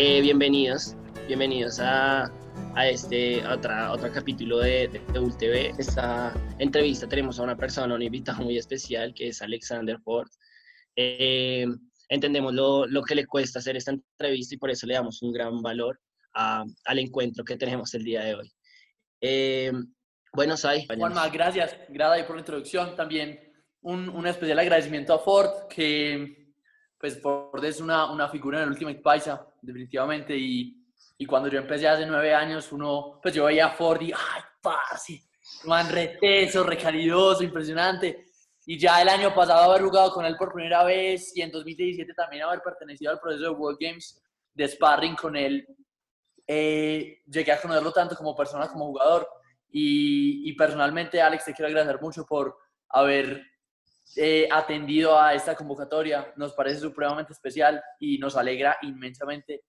Eh, bienvenidos, bienvenidos a, a este otra, otro capítulo de, de, ULTV. Esta entrevista tenemos a una persona, un invitado muy especial que es Alexander Ford. Eh, entendemos lo, lo, que le cuesta hacer esta entrevista y por eso le damos un gran valor a, al encuentro que tenemos el día de hoy. Eh, bueno, Sai. Juanma, gracias. Gracias por la introducción. También un, un, especial agradecimiento a Ford, que pues Ford es una, una figura en el Ultimate Paisa, definitivamente. Y, y, cuando yo empecé hace nueve años, uno, pues yo veía a Ford y, ay, parce, man reteso, recalidoso, impresionante. Y ya el año pasado haber jugado con él por primera vez y en 2017 también haber pertenecido al proceso de World Games de sparring con él, eh, llegué a conocerlo tanto como persona como jugador. Y, y, personalmente, Alex, te quiero agradecer mucho por haber eh, atendido a esta convocatoria. Nos parece supremamente especial y nos alegra inmensamente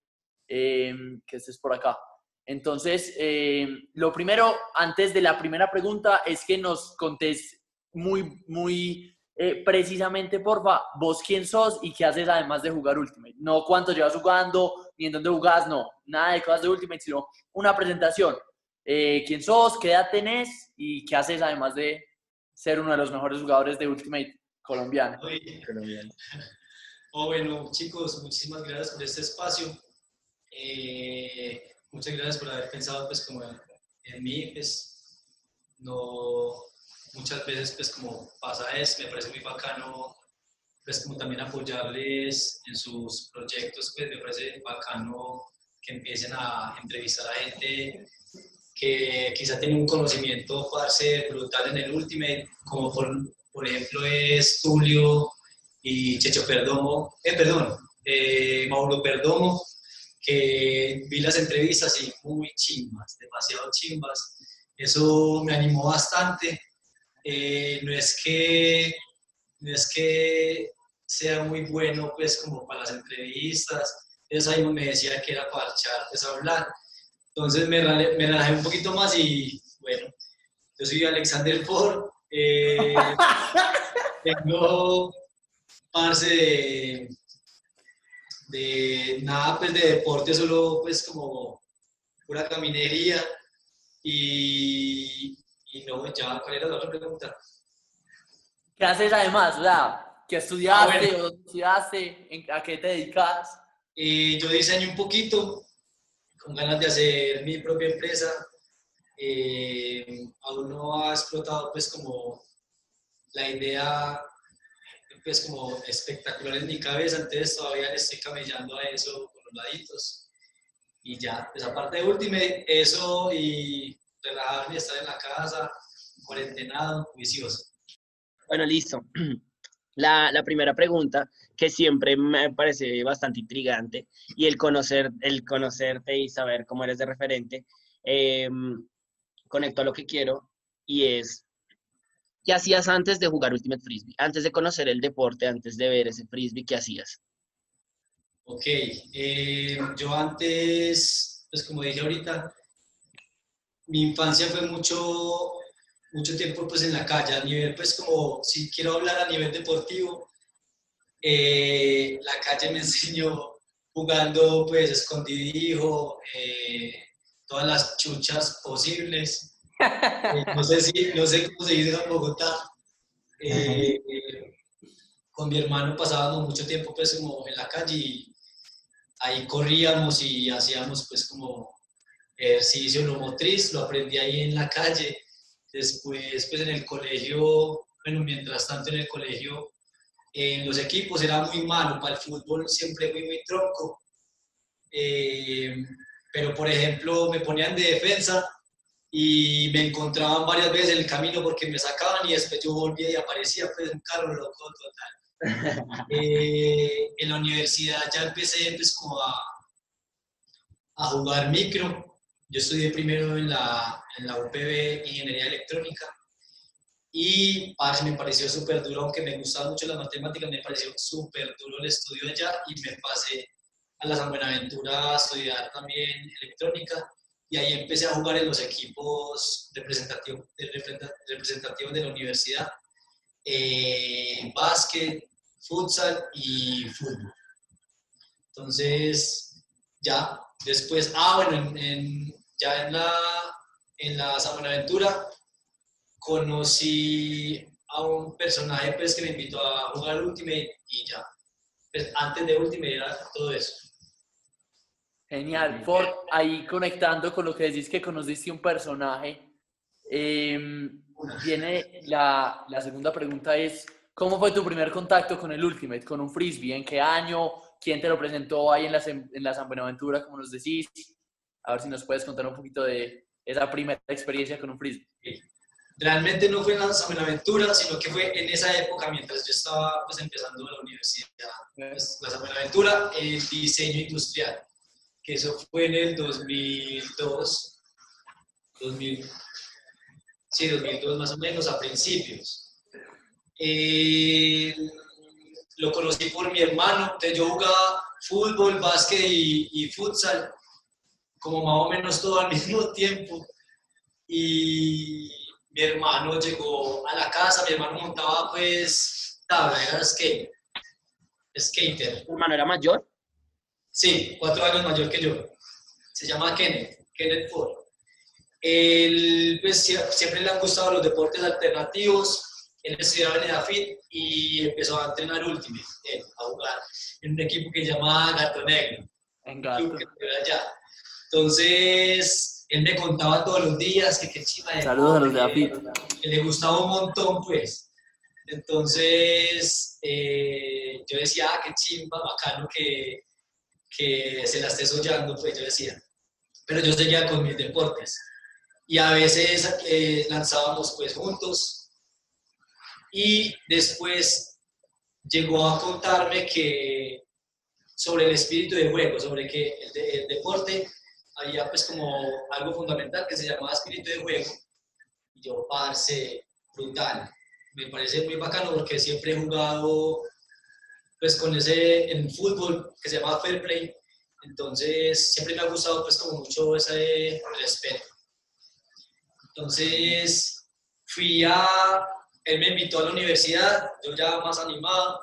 eh, que estés por acá. Entonces, eh, lo primero, antes de la primera pregunta, es que nos contés muy, muy eh, precisamente, porfa, vos quién sos y qué haces además de jugar Ultimate. No cuánto llevas jugando, ni en dónde jugás, no, nada de cosas de Ultimate, sino una presentación. Eh, quién sos, qué edad tenés y qué haces además de ser uno de los mejores jugadores de Ultimate colombiano. Oye, oh, bueno, chicos, muchísimas gracias por este espacio. Eh, muchas gracias por haber pensado pues como en, en mí, pues no muchas veces pues como pasa es, me parece muy bacano pues como también apoyarles en sus proyectos, pues me parece bacano que empiecen a entrevistar a gente que quizá tiene un conocimiento parce brutal en el Ultimate, como por, por ejemplo es Tulio y Checho Perdomo, eh, perdón, eh, Mauro Perdomo, que vi las entrevistas y muy chimbas, demasiado chimbas. Eso me animó bastante. Eh, no, es que, no es que sea muy bueno pues como para las entrevistas. Eso ahí me decía que era para echar, pues hablar entonces me, me relajé un poquito más y bueno, yo soy Alexander Ford. Eh, tengo parce de, de, nada pues de deporte, solo pues como pura caminería y, y no, ya, ¿cuál era la otra pregunta? ¿Qué haces además? O sea, ¿qué estudiaste ah, bueno. o estudiaste? ¿A qué te dedicas? Eh, yo diseño un poquito, con ganas de hacer mi propia empresa. Eh, aún no ha explotado pues como la idea pues como espectacular en mi cabeza, entonces todavía le estoy camellando a eso con los laditos. Y ya, pues aparte de Ultimate, eso y relajarme, estar en la casa, cuarentenado, vicioso. Bueno, listo. La, la, primera pregunta, que siempre me parece bastante intrigante, y el, conocer, el conocerte y saber cómo eres de referente, eh, conecto a lo que quiero, y es, ¿qué hacías antes de jugar Ultimate Frisbee? Antes de conocer el deporte, antes de ver ese Frisbee, ¿qué hacías? Ok, eh, yo antes, pues como dije ahorita, mi infancia fue mucho mucho tiempo pues en la calle, a nivel pues como, si quiero hablar a nivel deportivo, eh, la calle me enseñó jugando pues escondidijo, eh, todas las chuchas posibles, eh, no, sé si, no sé cómo se dice en Bogotá, eh, con mi hermano pasábamos mucho tiempo pues como en la calle y ahí corríamos y hacíamos pues como ejercicio no motriz, lo aprendí ahí en la calle, Después, pues en el colegio, bueno, mientras tanto en el colegio, en los equipos era muy malo, para el fútbol siempre fui muy tronco. Eh, pero, por ejemplo, me ponían de defensa y me encontraban varias veces en el camino porque me sacaban y después yo volvía y aparecía pues un carro loco total. Eh, en la universidad ya empecé pues como a, a jugar micro yo estudié primero en la, en la UPB Ingeniería Electrónica y parce, me pareció súper duro, aunque me gustaba mucho las matemáticas, me pareció súper duro el estudio allá y me pasé a la San Buenaventura a estudiar también electrónica y ahí empecé a jugar en los equipos representativos, de la universidad, eh, básquet, futsal y fútbol. Entonces, ya, después, ah, bueno, en, ya en la, en la San Buenaventura conocí a un personaje pues, que me invitó a jugar Ultimate y ya. Pues, antes de Ultimate era todo eso. Genial. Ford, ahí conectando con lo que decís que conociste un personaje, em, viene la, la, segunda pregunta es, ¿cómo fue tu primer contacto con el Ultimate, con un frisbee? ¿En qué año? ¿Quién te lo presentó ahí en la, en la San Buenaventura, como nos decís? A ver si nos puedes contar un poquito de esa primera experiencia con un frisbee. Realmente no fue en la San Buenaventura, sino que fue en esa época, mientras yo estaba pues, empezando la universidad, pues, la San Buenaventura, el diseño industrial, eso fue en el 2002, 2000, sí, 2002 más o menos, a principios. Eh, lo conocí por mi hermano, yo jugaba fútbol, básquet y, y futsal, como más o menos todo al mismo tiempo. Y mi hermano llegó a la casa, mi hermano montaba pues tabla, era skate, skater. ¿Tu hermano era mayor? Sí, cuatro años mayor que yo. Se llama Kenneth, Kenneth Ford. Él pues, siempre le han gustado los deportes alternativos. Él estudiaba en EDAFIT y empezó a entrenar Ultimate, a jugar en un equipo que se llama Gato Negro. En Gato. Entonces, él me contaba todos los días que qué chiva de Saludos a los de AFIT. Que le gustaba un montón, pues. Entonces, eh, yo decía, ah, qué chimba, bacano que, que se la esté soñando, pues yo decía. Pero yo seguía con mis deportes. Y a veces eh, lanzábamos pues juntos. Y después llegó a contarme que sobre el espíritu de juego, sobre que el deporte había pues como algo fundamental que se llamaba espíritu de juego. Y yo, parce, brutal. Me parece muy bacano porque siempre he jugado pues con ese en fútbol que se llama fair play. Entonces siempre me ha gustado pues como mucho ese respeto. Entonces fui a, él me invitó a la universidad, yo ya más animado,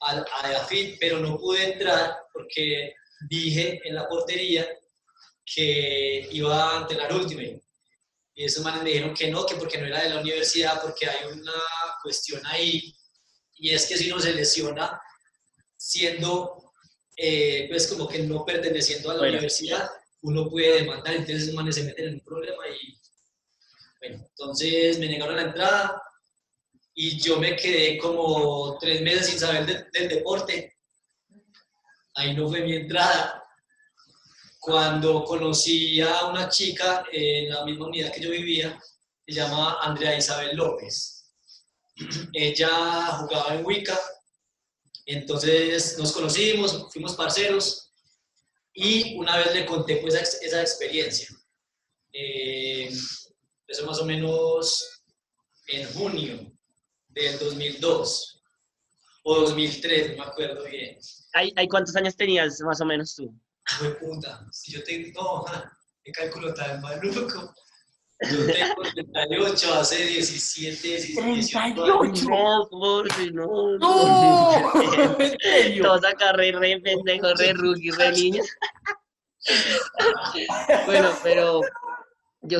a, a pero no pude entrar porque dije en la portería que iba a entrenar Ultimate. Y esos manes me dijeron que no, que porque no era de la universidad, porque hay una cuestión ahí, y es que si uno se lesiona siendo, eh, pues como que no perteneciendo a la universidad, uno puede demandar, entonces manes se meten en un problema y, bueno, entonces me negaron la entrada y yo me quedé como tres meses sin saber del deporte. Ahí no fue mi entrada cuando conocí a una chica en la misma unidad que yo vivía, se llama Andrea Isabel López. Ella jugaba en Wicca, entonces nos conocimos, fuimos parceros y una vez le conté pues esa, experiencia. Eh, eso más o menos en junio del 2002 o 2003, no me acuerdo bien. ¿Hay, ¿Hay cuántos años tenías más o menos tú? fue puta, si yo tengo, no, qué cálculo tan maluco. Yo tengo 38, hace 17, 18 años. No, Jorge, no. No, Todos acá re, re pendejo, re rookie, re niño. bueno, pero yo,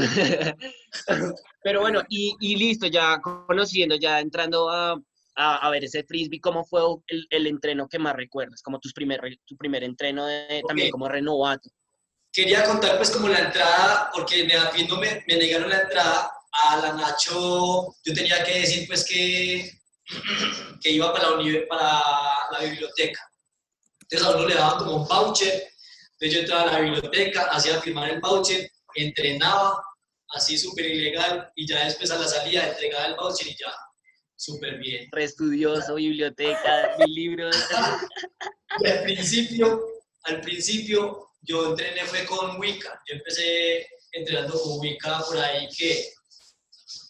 pero bueno, y, y listo, ya conociendo, ya entrando a, a, ver ese frisbee, ¿cómo fue el, el, entreno que más recuerdas? Como tus primer, tu primer entreno de, también como renovato. Quería contar pues como la entrada, porque me, me, me negaron la entrada a la Nacho, yo tenía que decir pues que, que iba para la, para la biblioteca. Entonces a uno le daban como un voucher, entonces yo entraba a la biblioteca, hacía firmar el voucher, entrenaba, así súper ilegal, y ya después a la salida entregaba el voucher y ya súper bien. Re estudioso, biblioteca, mil libros. Y al principio, al principio yo entrené fue con Wicca. Yo empecé entrenando con Wicca por ahí que,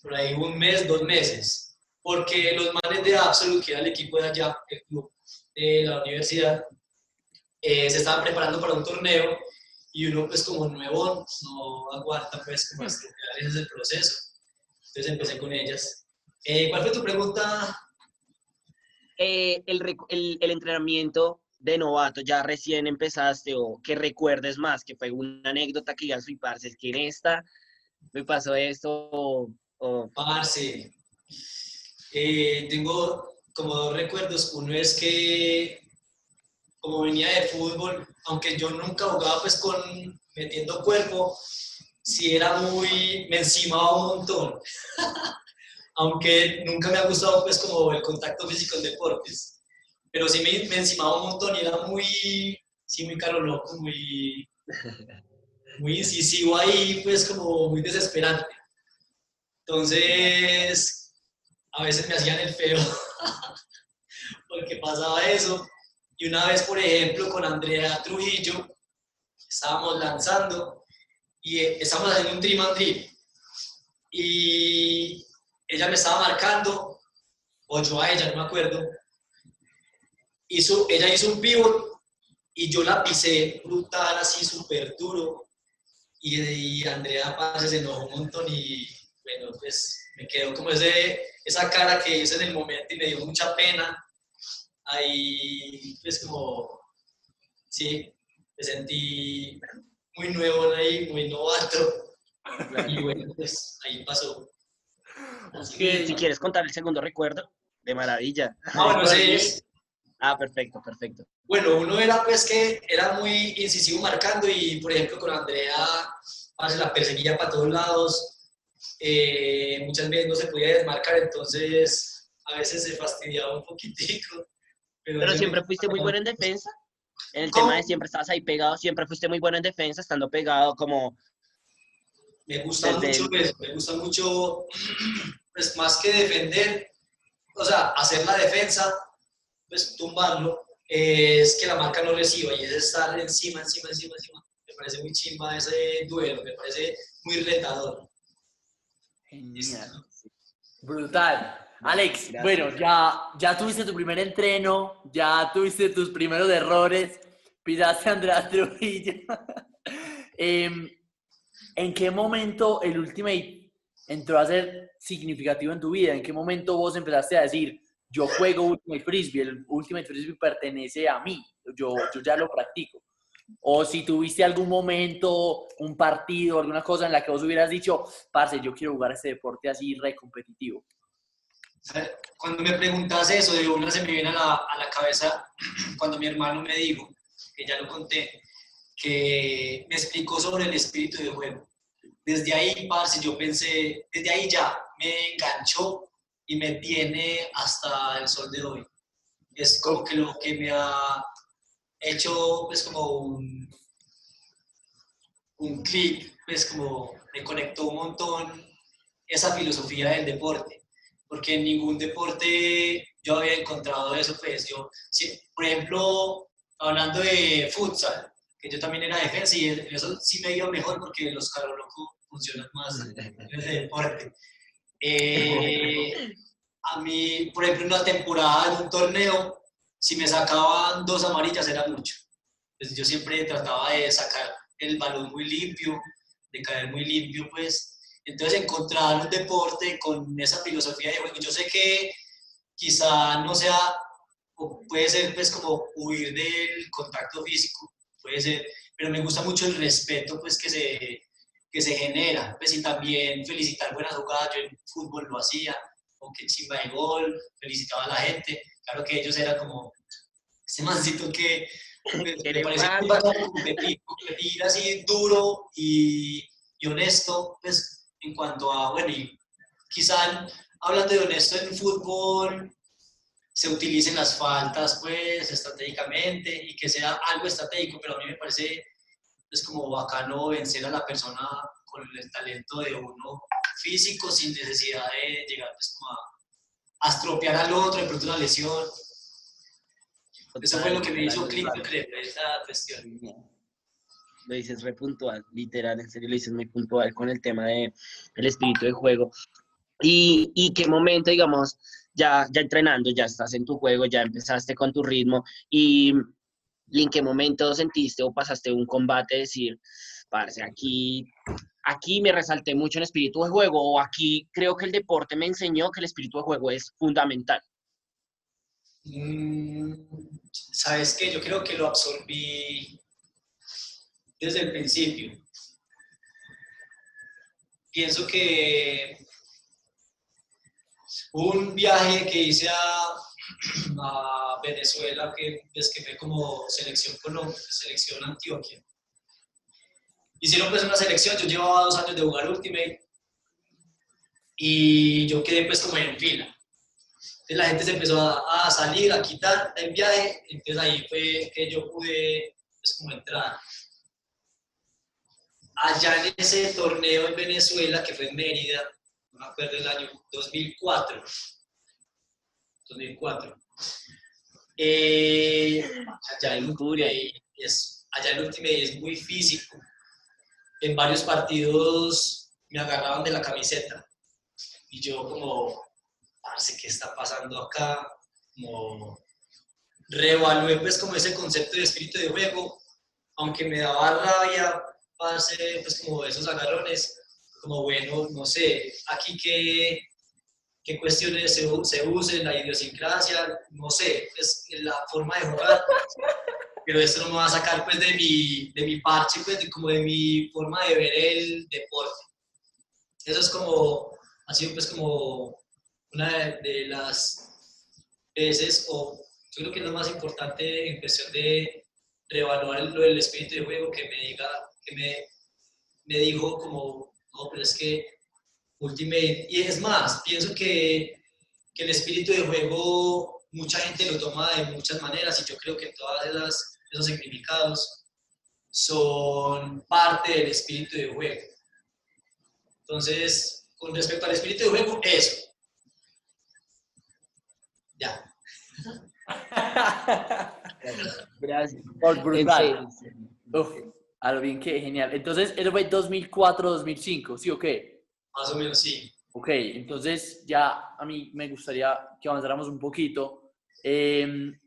por ahí un mes, dos meses. Porque los manes de Absolute, que era el equipo de allá, el club de la universidad, eh, se estaban preparando para un torneo y uno pues como nuevo no aguanta pues como ese es el proceso. Entonces empecé con ellas eh, ¿Cuál fue tu pregunta? Eh, el, el, el, entrenamiento de novato ya recién empezaste o que recuerdes más, que fue una anécdota que ya soy parce, es que en esta me pasó esto o... Parce, eh, tengo como dos recuerdos. Uno es que como venía de fútbol, aunque yo nunca jugaba pues con metiendo cuerpo, sí era muy, me encimaba un montón. aunque nunca me ha gustado pues como el contacto físico en deportes. Pero sí me, me encimaba un montón y era muy, sí, muy caro loco, muy, muy incisivo ahí, pues como muy desesperante. Entonces, a veces me hacían el feo porque pasaba eso. Y una vez, por ejemplo, con Andrea Trujillo, estábamos lanzando y eh, estábamos haciendo un trim and drip. Y ella me estaba marcando, o yo a ella, no me acuerdo. Hizo, ella hizo un pivot y yo la pisé brutal, así súper duro. Y, y Andrea se enojó un montón y bueno, pues me quedó como ese, esa cara que hice en el momento y me dio mucha pena ahí pues como, sí, me sentí muy nuevo ahí, muy novato. Y bueno, pues ahí pasó. Así que, si quieres contar el segundo recuerdo, de maravilla. Ah, bueno, sí. Ah, perfecto, perfecto. Bueno, uno era pues que era muy incisivo marcando y por ejemplo con Andrea hace la perseguía para todos lados. Eh, muchas veces no se podía desmarcar, entonces a veces se fastidiaba un poquitico. Pero, siempre fuiste muy bueno en defensa. En el tema de siempre estabas ahí pegado, siempre fuiste muy bueno en defensa, estando pegado como... Me gusta mucho me gusta mucho, pues más que defender, o sea, hacer la defensa, pues tumbarlo, es que la marca no reciba y es estar encima, encima, encima, encima. Me parece muy chimba ese duelo, me parece muy retador. Genial. Brutal. Alex, bueno, ya, ya tuviste tu primer entreno, ya tuviste tus primeros errores, pisaste a Andrea Trujillo. Em, ¿En qué momento el Ultimate entró a ser significativo en tu vida? ¿En qué momento vos empezaste a decir, yo juego Ultimate Frisbee, el Ultimate Frisbee pertenece a mí, yo, yo ya lo practico? O si tuviste algún momento, un partido, alguna cosa en la que vos hubieras dicho, parce, yo quiero jugar este deporte así re competitivo. Cuando me preguntas eso, de una se me viene a la, a la cabeza cuando mi hermano me dijo, que ya lo conté, que me explicó sobre el espíritu de juego. Desde ahí, parce, yo pensé, desde ahí ya me enganchó y me tiene hasta el sol de hoy. Es como que lo que me ha hecho, pues como un, un clic, pues como me conectó un montón esa filosofía del deporte porque en ningún deporte yo había encontrado eso, pues yo, por ejemplo, hablando de futsal, que yo también era defensa y eso sí me iba mejor porque los locos funcionan más en ese deporte. Eh, a mí, por ejemplo, en una temporada, en un torneo, si me sacaban dos amarillas era mucho. Pues yo siempre trataba de sacar el balón muy limpio, de caer muy limpio, pues entonces, encontrar un deporte con esa filosofía de juego, yo sé que quizá no sea, o puede ser pues como huir del contacto físico, puede ser, pero me gusta mucho el respeto pues que se, que se genera, pues y también felicitar buenas jugadas, yo en fútbol lo hacía, aunque chimba de gol, felicitaba a la gente, claro que ellos eran como ese mancito que me parecía competir, competir así duro y, y honesto, pues en cuanto a, bueno, y quizá hablando de honesto en fútbol, se utilicen las faltas pues estratégicamente y que sea algo estratégico, pero a mí me parece es pues, como bacano vencer a la persona con el talento de uno físico sin necesidad de llegar pues como a, estropear al otro, de pronto una lesión. Eso fue lo que me hizo clic esa cuestión lo dices re puntual, literal, en serio lo dices muy puntual con el tema de el espíritu de juego. Y, y qué momento, digamos, ya, ya entrenando, ya estás en tu juego, ya empezaste con tu ritmo y, en qué momento sentiste o pasaste un combate decir, parce, aquí, aquí me resalté mucho en espíritu de juego o aquí creo que el deporte me enseñó que el espíritu de juego es fundamental. Mm, sabes que yo creo que lo absorbí desde el principio. Pienso que un viaje que hice a, Venezuela, que, es que fue como selección Colombia, selección Antioquia. Hicieron pues una selección, yo llevaba dos años de jugar Ultimate y yo quedé pues como en fila. Entonces la gente se empezó a, salir, a quitar el viaje, entonces ahí fue que yo pude pues como entrar. Allá en ese torneo en Venezuela, que fue en Mérida, no me acuerdo el año 2004, 2004. Eh, allá el Ultimate es, allá el Ultimate es muy físico. En varios partidos me agarraban de la camiseta y yo como, sé ¿qué está pasando acá? Como reevalué pues como ese concepto de espíritu de juego, aunque me daba rabia, pues como esos agarrones, como bueno, no sé, aquí qué, qué cuestiones se, se usen, la idiosincrasia, no sé, es la forma de jugar, pero esto no me va a sacar pues de mi, de mi parche, pues de, como de mi forma de ver el deporte. Eso es como ha sido pues como una de, las veces, o yo creo que es lo más importante en cuestión de reevaluar lo del espíritu de juego, que me diga, que me, me dijo como, no, pero es que Ultimate, y es más, pienso que, que el espíritu de juego mucha gente lo toma de muchas maneras y yo creo que todos esos significados son parte del espíritu de juego. Entonces, con respecto al espíritu de juego, eso. Ya. Gracias. Por brutal. Uf, a lo bien que genial. Entonces, eso fue 2004-2005, ¿sí o qué? Más o menos, sí. Ok, entonces ya a mí me gustaría que avanzáramos un poquito. Em,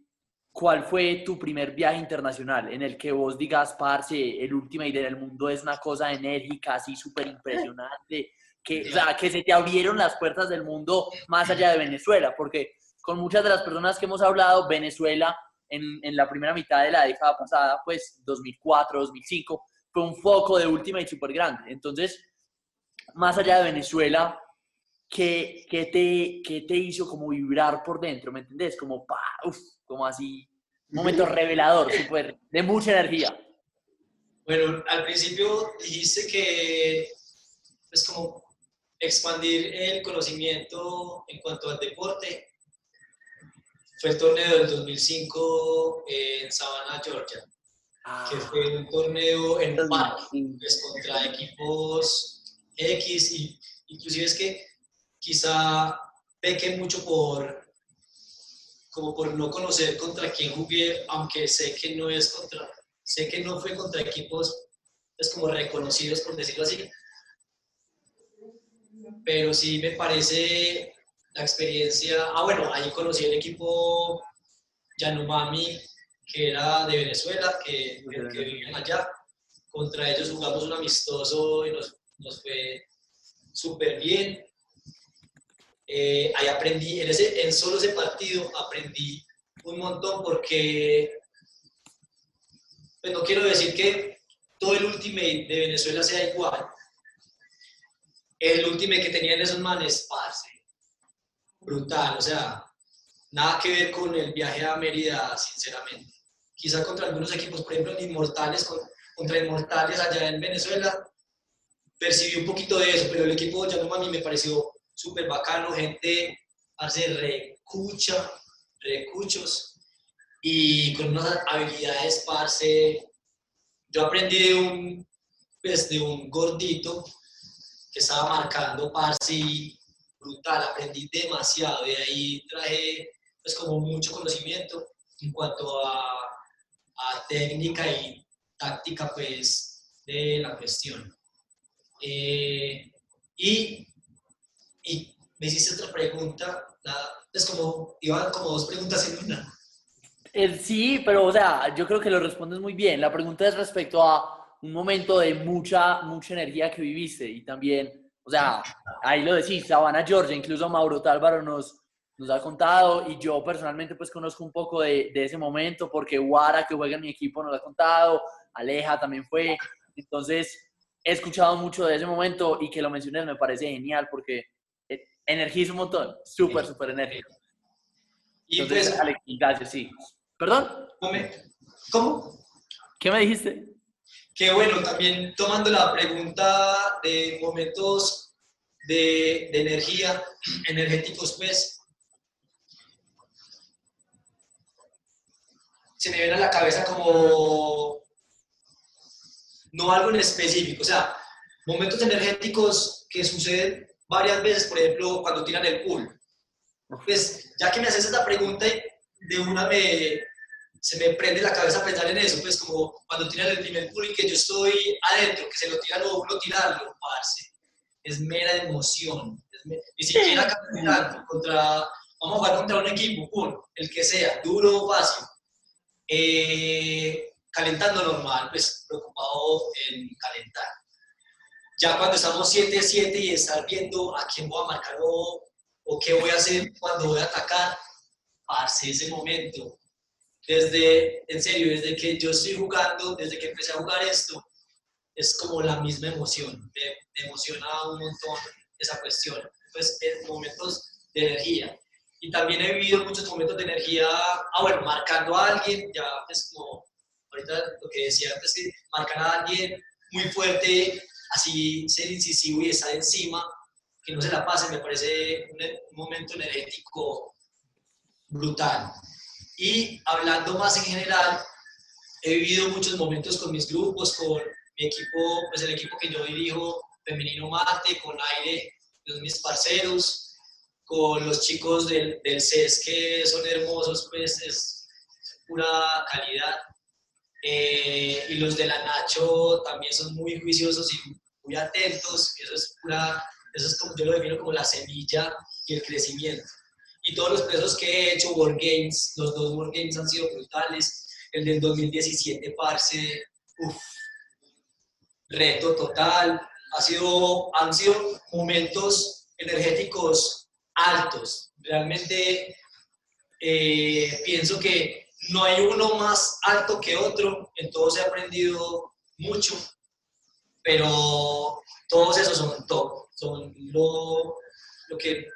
¿Cuál fue tu primer viaje internacional en el que vos digas, parce, el último idea del mundo es una cosa enérgica, así súper impresionante? que, o sea, que se te abrieron las puertas del mundo más allá de Venezuela, porque con muchas de las personas que hemos hablado, Venezuela en, en la primera mitad de la década pasada, pues 2004, 2005, fue un foco de Ultimate súper grande. Entonces, más allá de Venezuela, ¿qué, qué, te, ¿qué te hizo como vibrar por dentro? ¿Me entendés? Como, pa, uf, como así, un momento revelador, súper, de mucha energía. Bueno, al principio dijiste que, pues como expandir el conocimiento en cuanto al deporte fue el torneo del 2005 en Savannah, Georgia, que ah. fue un torneo en par, pues, contra equipos X, y inclusive es que quizá peque mucho por como por no conocer contra quién jugué, aunque sé que no es contra, sé que no fue contra equipos es pues, como reconocidos, por decirlo así, pero sí me parece la experiencia. Ah, bueno, ahí conocí el equipo Yanomami, que era de Venezuela, que, que, vivían allá. Contra ellos jugamos un amistoso y nos, nos fue súper bien. Eh, ahí aprendí, en, ese, en solo ese partido aprendí un montón porque, pues no quiero decir que todo el Ultimate de Venezuela sea igual, el último que tenían esos manes, parce, brutal, o sea, nada que ver con el viaje a Mérida, sinceramente. Quizá contra algunos equipos, por ejemplo, Inmortales, contra Inmortales allá en Venezuela, percibí un poquito de eso, pero el equipo de a mí me pareció súper bacano, gente, hace recucha, recuchos, y con unas habilidades, parce. Yo aprendí de un, pues, de un gordito que estaba marcando Parsi brutal, aprendí demasiado, de ahí traje pues como mucho conocimiento en cuanto a, a técnica y táctica pues de la cuestión. Eh, y, y, me hiciste otra pregunta, es como, iban como dos preguntas en una. Eh, sí, pero o sea, yo creo que lo respondes muy bien. La pregunta es respecto a un momento de mucha, mucha energía que viviste y también, o sea, ahí lo decís, Sabana Georgia, incluso Mauro Tálvaro nos, nos ha contado y yo personalmente pues conozco un poco de, de ese momento porque Wara que juega en mi equipo nos ha contado, Aleja también fue, entonces he escuchado mucho de ese momento y que lo menciones me parece genial porque eh, energiza un montón, súper, súper enérgico. Y Entonces, pues, Alex, gracias, sí. ¿Perdón? ¿cómo? ¿Qué me dijiste? Que bueno, también tomando la pregunta de momentos de, de energía, energéticos, pues, se me viene a la cabeza como no algo en específico, o sea, momentos energéticos que suceden varias veces, por ejemplo, cuando tiran el pool. Pues, ya que me haces esta pregunta, de una me, se me prende la cabeza pensar en eso, pues como cuando tiran el primer pool y que yo estoy adentro, que se lo tiran o uno tirarlo, parce. Es mera emoción. Es me- ni siquiera caminando contra, vamos a jugar contra un equipo, pum, el que sea, duro o fácil. Eh, calentando normal, pues preocupado en calentar. Ya cuando estamos 7-7 y estar viendo a quién voy a marcar o, o qué voy a hacer cuando voy a atacar, parce, ese momento. Desde, en serio, desde que yo estoy jugando, desde que empecé a jugar esto, es como la misma emoción. Me, me emociona un montón esa cuestión. Pues, en momentos de energía. Y también he vivido muchos momentos de energía, ah, bueno, marcando a alguien, ya es como, ahorita lo que decía antes, que marcar a alguien muy fuerte, así ser incisivo y estar encima, que no se la pase, me parece un, un momento energético brutal. Y hablando más en general, he vivido muchos momentos con mis grupos, con mi equipo, pues el equipo que yo dirijo, Femenino Mate, con Aire, los mis parceros, con los chicos del, del CES que son hermosos, pues es pura calidad. Eh, y los de la Nacho también son muy juiciosos y muy atentos, eso es pura, eso es como yo lo defino como la semilla y el crecimiento. Y todos los procesos que he hecho, World Games, los dos World Games han sido brutales, el del 2017, parce, uff, reto total, ha sido, han sido momentos energéticos altos. Realmente eh, pienso que no hay uno más alto que otro, en todos he aprendido mucho, pero todos esos son top, son lo, lo, que,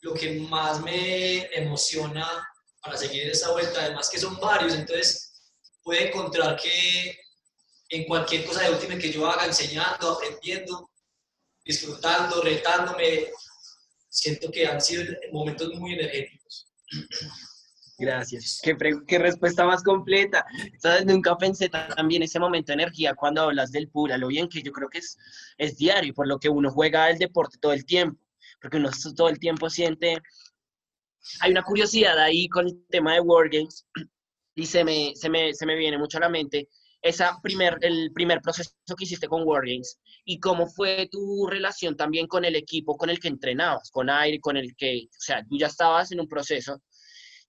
lo que más me emociona para seguir esta vuelta, además que son varios, entonces puede encontrar que en cualquier cosa de última que yo haga, enseñando, aprendiendo, disfrutando, retándome, siento que han sido momentos muy energéticos. Gracias. Qué, qué respuesta más completa. ¿Sabes? Nunca pensé también ese momento de energía cuando hablas del pool, a lo bien que yo creo que es, es diario, por lo que uno juega el deporte todo el tiempo, porque uno todo el tiempo siente... Hay una curiosidad ahí con el tema de Wargames y se me, se me, se me viene mucho a la mente esa primer, el primer proceso que hiciste con Wargames y cómo fue tu relación también con el equipo con el que entrenabas, con Aire, con el que, o sea, tú ya estabas en un proceso,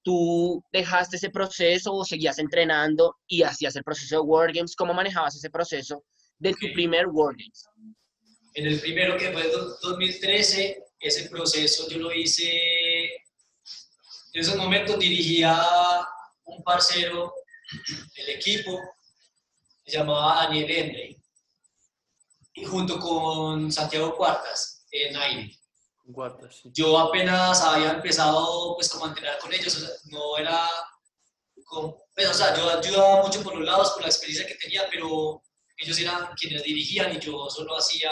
tú dejaste ese proceso o seguías entrenando y hacías el proceso de Wargames, ¿cómo manejabas ese proceso de tu Ok. primer Wargames? En el primero que fue el do- 2013, ese proceso yo lo hice, en esos momentos dirigía un parcero del equipo, se llamaba Daniel Henry, y junto con Santiago Cuartas en aire. Sí. Yo apenas había empezado pues como a entrenar con ellos, o sea, no era, como, pues, o sea, yo ayudaba mucho por los lados, por la experiencia que tenía, pero ellos eran quienes dirigían y yo solo hacía,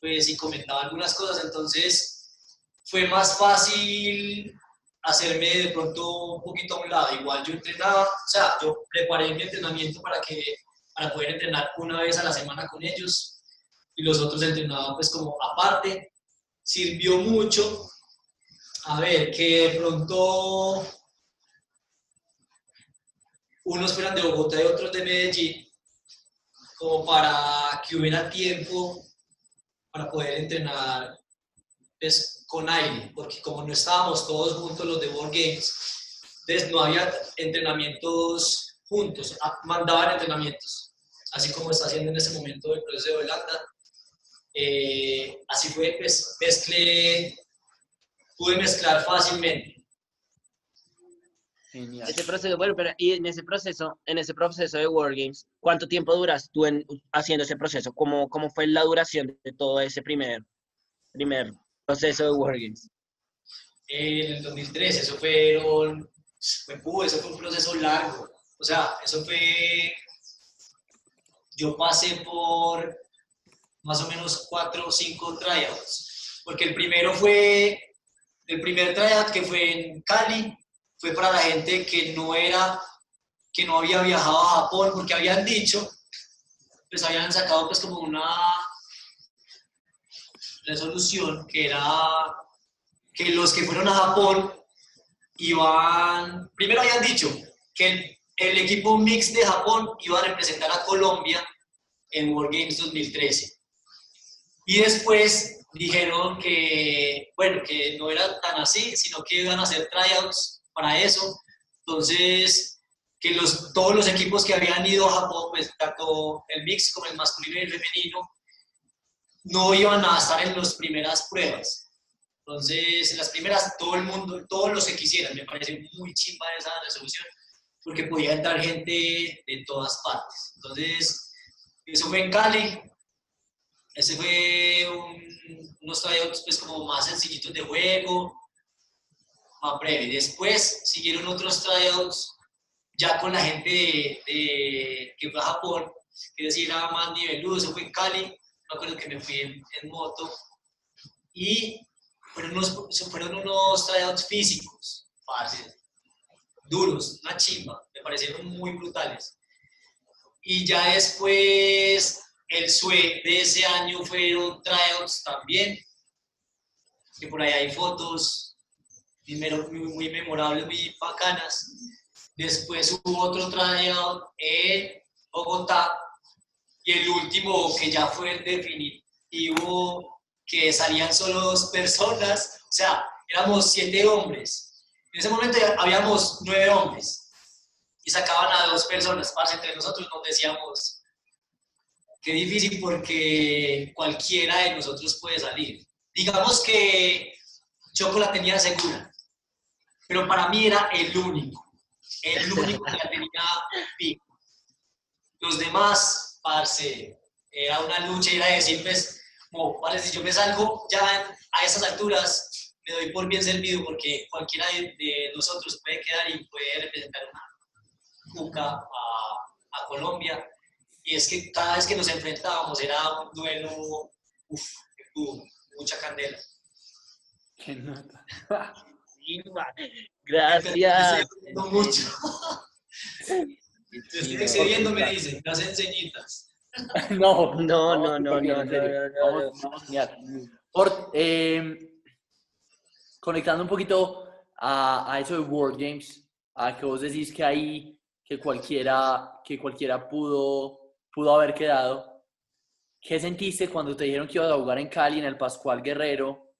pues, y comentaba algunas cosas, entonces fue más fácil hacerme de pronto un poquito a un lado, igual yo entrenaba, o sea, yo preparé mi entrenamiento para que, para poder entrenar una vez a la semana con ellos y los otros entrenaban pues como aparte, sirvió mucho. A ver, que de pronto unos fueran de Bogotá y otros de Medellín, como para que hubiera tiempo para poder entrenar pues, con aire, porque como no estábamos todos juntos los de World Games, entonces no había entrenamientos juntos, ah, mandaban entrenamientos, así como está haciendo en ese momento el proceso de Holanda. Eh, así fue, pues mezclé pude mezclar fácilmente. Genial. Ese proceso, bueno, pero y en ese proceso, en ese proceso de Wargames, ¿cuánto tiempo duras tú en, haciendo ese proceso? ¿Cómo, ¿Cómo fue la duración de todo ese primer, primer proceso de Wargames? En el 2013, eso fueron, fue, eso fue un proceso largo. O sea, eso fue, yo pasé por más o menos cuatro o cinco tryouts, porque el primero fue, el primer tryout que fue en Cali, fue para la gente que no era, que no había viajado a Japón, porque habían dicho, pues habían sacado pues como una resolución que era que los que fueron a Japón iban, primero habían dicho que el, el equipo mix de Japón iba a representar a Colombia en World Games 2013. Y después dijeron que, bueno, que no era tan así, sino que iban a hacer tryouts para eso. Entonces, que los, todos los equipos que habían ido a Japón, pues tanto el mix como el masculino y el femenino, no iban a estar en las primeras pruebas. Entonces, en las primeras, todo el mundo, todos los que quisieran, me parece muy chimba esa resolución, porque podía entrar gente de todas partes. Entonces, eso fue en Cali. Ese fue un, unos tryouts pues como más sencillitos de juego, más breve. Después siguieron otros tryouts ya con la gente de, que fue a Japón, que decir, era más niveludo, eso fue en Cali, me acuerdo que me fui en, en moto, y fueron unos, fueron unos tryouts físicos, fáciles, duros, una chimba, me parecieron muy brutales. Y ya después, el SUE de ese año fueron tryouts también, que por ahí hay fotos muy, muy memorables, muy bacanas. Después hubo otro tryout en Bogotá y el último que ya fue el definitivo, que salían solo dos personas, o sea, éramos siete hombres. En ese momento ya habíamos nueve hombres y sacaban a dos personas, más entre nosotros nos decíamos, qué difícil porque cualquiera de nosotros puede salir. Digamos que Choco la tenía segura, pero para mí era el único, el único que la tenía pico. Los demás, parce, era una lucha era decir, pues, como, vale, si yo me salgo ya a esas alturas, me doy por bien servido porque cualquiera de, de nosotros puede quedar y puede representar una Cuca a, a, Colombia. Y es que cada vez que nos enfrentábamos era un duelo, uff, mucha candela. Qué nota. Gracias. No mucho. Te estoy excediendo, me dicen, las enseñitas. No, No, no, no, no, no. Por, eh, conectando un poquito a, a eso de World Games, a que vos decís que ahí que cualquiera, que cualquiera pudo, pudo haber quedado. ¿Qué sentiste cuando te dijeron que ibas a jugar en Cali, en el Pascual Guerrero,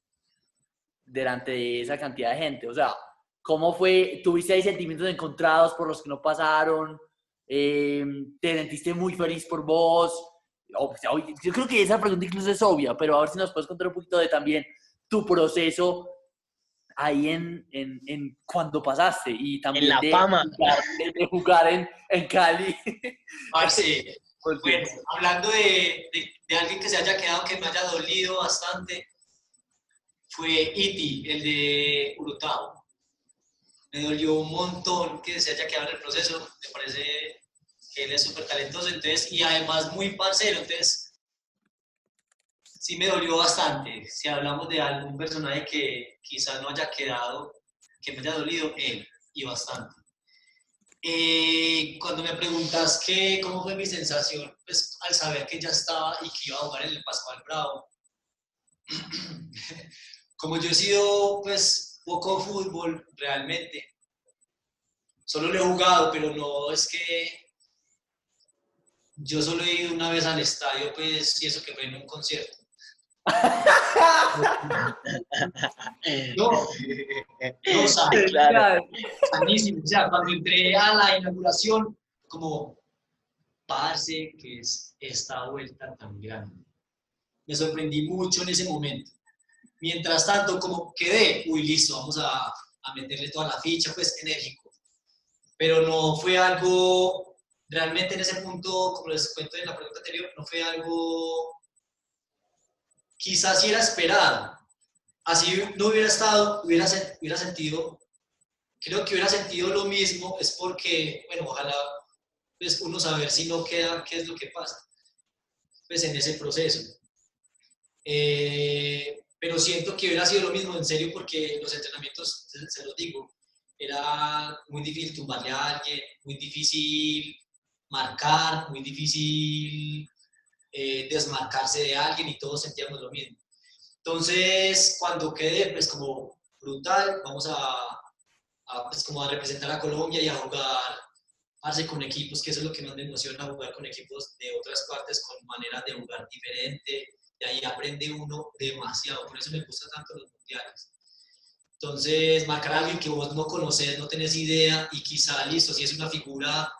delante de esa cantidad de gente? O sea, ¿cómo fue? ¿Tuviste ahí sentimientos encontrados por los que no pasaron? Eh, ¿Te sentiste muy feliz por vos? O sea, yo creo que esa pregunta incluso es obvia, pero a ver si nos puedes contar un poquito de también tu proceso ahí en, en, en cuando pasaste y también En la de, fama. jugar, de, de jugar en, en Cali. Parce, Pues, bueno, hablando de, alguien que se haya quedado, que me haya dolido bastante, fue Iti, el de Urutao. Me dolió un montón que se haya quedado en el proceso. Me parece que él es súper talentoso, entonces, y además muy parcero, entonces, sí me dolió bastante. Si hablamos de algún personaje que quizá no haya quedado, que me haya dolido, él, y bastante. Eh, cuando me preguntas que, cómo fue mi sensación, pues al saber que ya estaba y que iba a jugar en el Pascual Bravo, como yo he sido pues poco fútbol realmente, solo lo he jugado, pero no es que yo solo he ido una vez al estadio, pues, y eso que fue en un concierto. No, no, o sea, Claro. sanísimo. O sea, cuando entré a la inauguración, como, parce, que es esta vuelta tan grande. Me sorprendí mucho en ese momento. mientras tanto, como quedé, uy, listo, vamos a, a meterle toda la ficha, pues enérgico. Pero no fue algo, realmente en ese punto, como les cuento en la pregunta anterior, no fue algo, quizás si era esperado. Así no hubiera estado, hubiera, hubiera sentido, creo que hubiera sentido lo mismo, es porque, bueno, ojalá pues, uno saber si no queda, qué es lo que pasa, pues en ese proceso. Eh, pero siento que hubiera sido lo mismo en serio porque los entrenamientos, se, se los digo, era muy difícil tumbarle a alguien, muy difícil marcar, muy difícil eh, desmarcarse de alguien y todos sentíamos lo mismo. Entonces, cuando quedé, pues como brutal, vamos a, a, pues, como a representar a Colombia y a jugar con equipos, que eso es lo que más me emociona, jugar con equipos de otras partes, con maneras de jugar diferente, y ahí aprende uno demasiado, por eso me gustan tanto los mundiales. Entonces, marcar a alguien que vos no conoces, no tenés idea, y quizá, listo, si es una figura,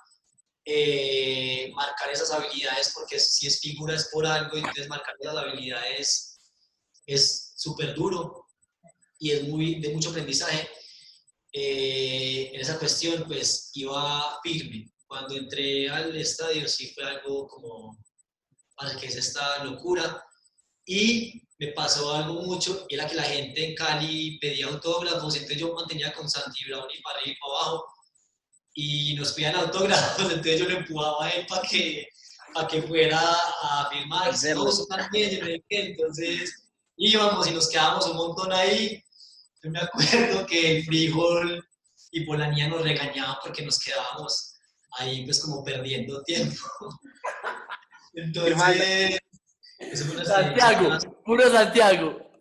eh, marcar esas habilidades, porque si es figura es por algo, y entonces marcar esas habilidades es súper duro y es muy, de mucho aprendizaje. Eh, en esa cuestión, pues iba firme. Cuando entré al estadio, sí fue algo como, para que es esta locura. Y me pasó algo mucho, era que la gente en Cali pedía autógrafos, entonces yo mantenía con Santi Brown y para arriba y para abajo, y nos pedían autógrafos, entonces yo le empujaba a él para que, para que fuera a firmar, todos también, entonces íbamos y nos quedábamos un montón ahí, yo me acuerdo que el frijol y Polanía nos regañaban porque nos quedábamos ahí pues como perdiendo tiempo. Entonces, Santiago, puro Santiago.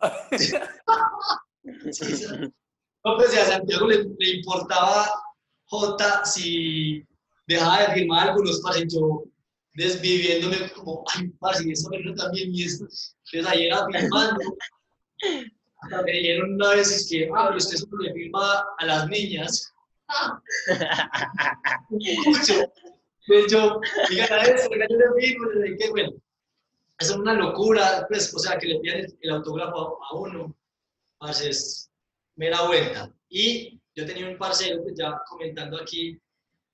no, pues a Santiago le, importaba J si dejaba de firmar algunos para yo desviviéndome como, ay, parce, eso me también y esto. Entonces ahí era firmando. Hasta me dijeron una vez que, ah, pero usted solo le firma a las niñas. Mucho. De hecho, digan a eso, yo le firmo, que bueno es una locura, pues, o sea, que le pidan el, autógrafo a, uno, pues es mera vuelta. Y yo tenía un parcero, pues ya comentando aquí,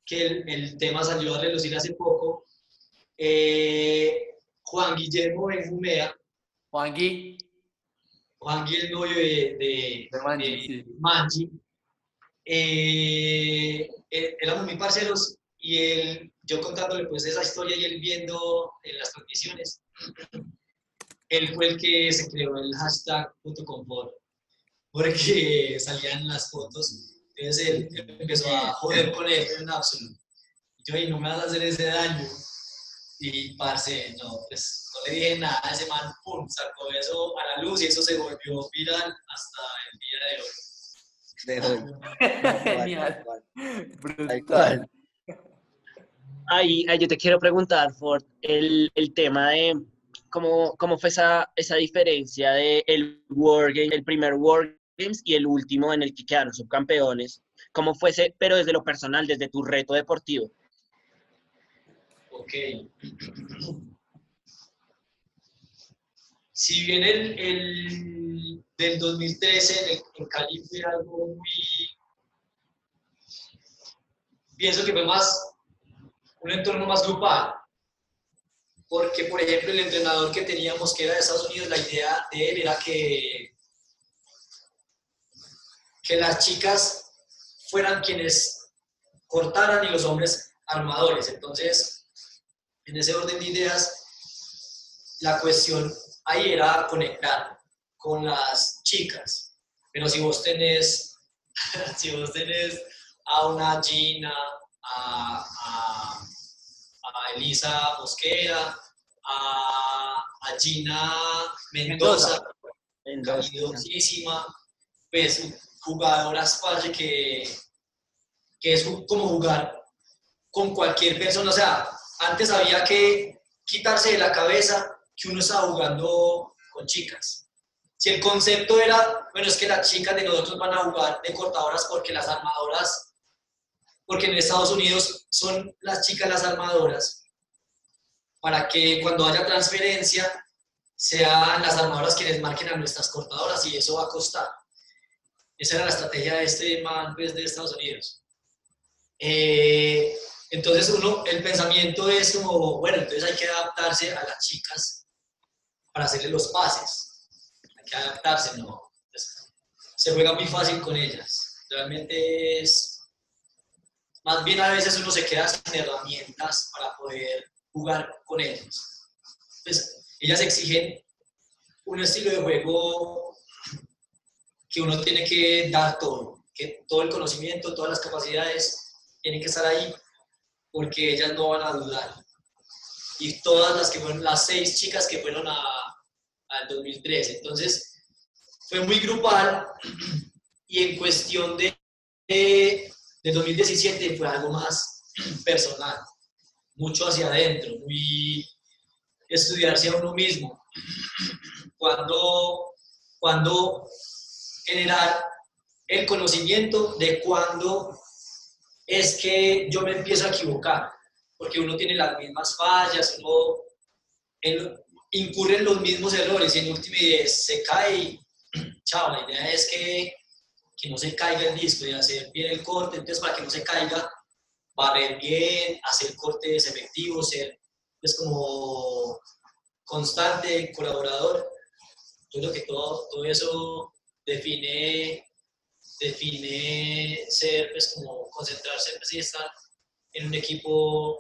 que el, el tema salió a relucir hace poco, eh, Juan Guillermo Benjumea. Juan Gui. Juan Gui, el novio de, de, de Manji. Eh, eh, éramos muy parceros y él, yo contándole pues esa historia y él viendo en las transmisiones, él fue el que se creó el hashtag Confort, porque salían las fotos, entonces él, empezó a joder con él en absoluto. Yo, y no me vas a hacer ese daño. Y, parce, no, pues no le dije nada, ese man, pum, sacó eso a la luz y eso se volvió viral hasta el día de hoy. De hoy. Genial. Brutal. Ahí, ahí, yo te quiero preguntar, Ford, el, el tema de cómo, cómo fue esa, esa diferencia de el, el primer World Y el último en el que quedaron subcampeones. ¿Cómo fue ese, pero desde lo personal, desde tu reto deportivo? Ok. Si bien el, el del 2013 en, en Cali fue algo muy... Pienso que fue más un entorno más grupal porque, por ejemplo, el entrenador que teníamos, que era de Estados Unidos, la idea de él era que, que las chicas fueran quienes cortaran y los hombres armadores. Entonces, en ese orden de ideas, la cuestión ahí era conectar con las chicas. Pero si vos tenés, si vos tenés a una Gina, a, a a Elisa Mosquera, a, a Gina Mendoza, calidosísima, pues jugadoras padre que, que es como jugar con cualquier persona, o sea, antes había que quitarse de la cabeza que uno estaba jugando con chicas. Si el concepto era, bueno, es que las chicas de nosotros van a jugar de cortadoras porque las armadoras porque en Estados Unidos son las chicas las armadoras, para que cuando haya transferencia sean las armadoras quienes marquen a nuestras cortadoras y eso va a costar. Esa era la estrategia de este man pues, de Estados Unidos. Eh, entonces uno, el pensamiento es como, bueno, entonces hay que adaptarse a las chicas para hacerle los pases. Hay que adaptarse, ¿no? Pues, se juega muy fácil con ellas. Realmente es, más bien a veces uno se queda sin herramientas para poder jugar con ellas. Pues ellas exigen un estilo de juego que uno tiene que dar todo, que todo el conocimiento, todas las capacidades tienen que estar ahí porque ellas no van a dudar. Y todas las que fueron, las seis chicas que fueron a, al 2013. Entonces, fue muy grupal y en cuestión de, de, de 2017 fue algo más personal, mucho hacia adentro, muy estudiarse a uno mismo. Cuando, cuando generar el conocimiento de cuándo es que yo me empiezo a equivocar, porque uno tiene las mismas fallas, uno incurre en los mismos errores y en última se cae chao, la idea es que, que no se caiga el disco y hacer bien el corte, entonces para que no se caiga, barrer bien, hacer cortes efectivos, ser pues como constante, colaborador. Yo creo que todo, todo eso define, define ser, pues como concentrarse pues, y estar en un equipo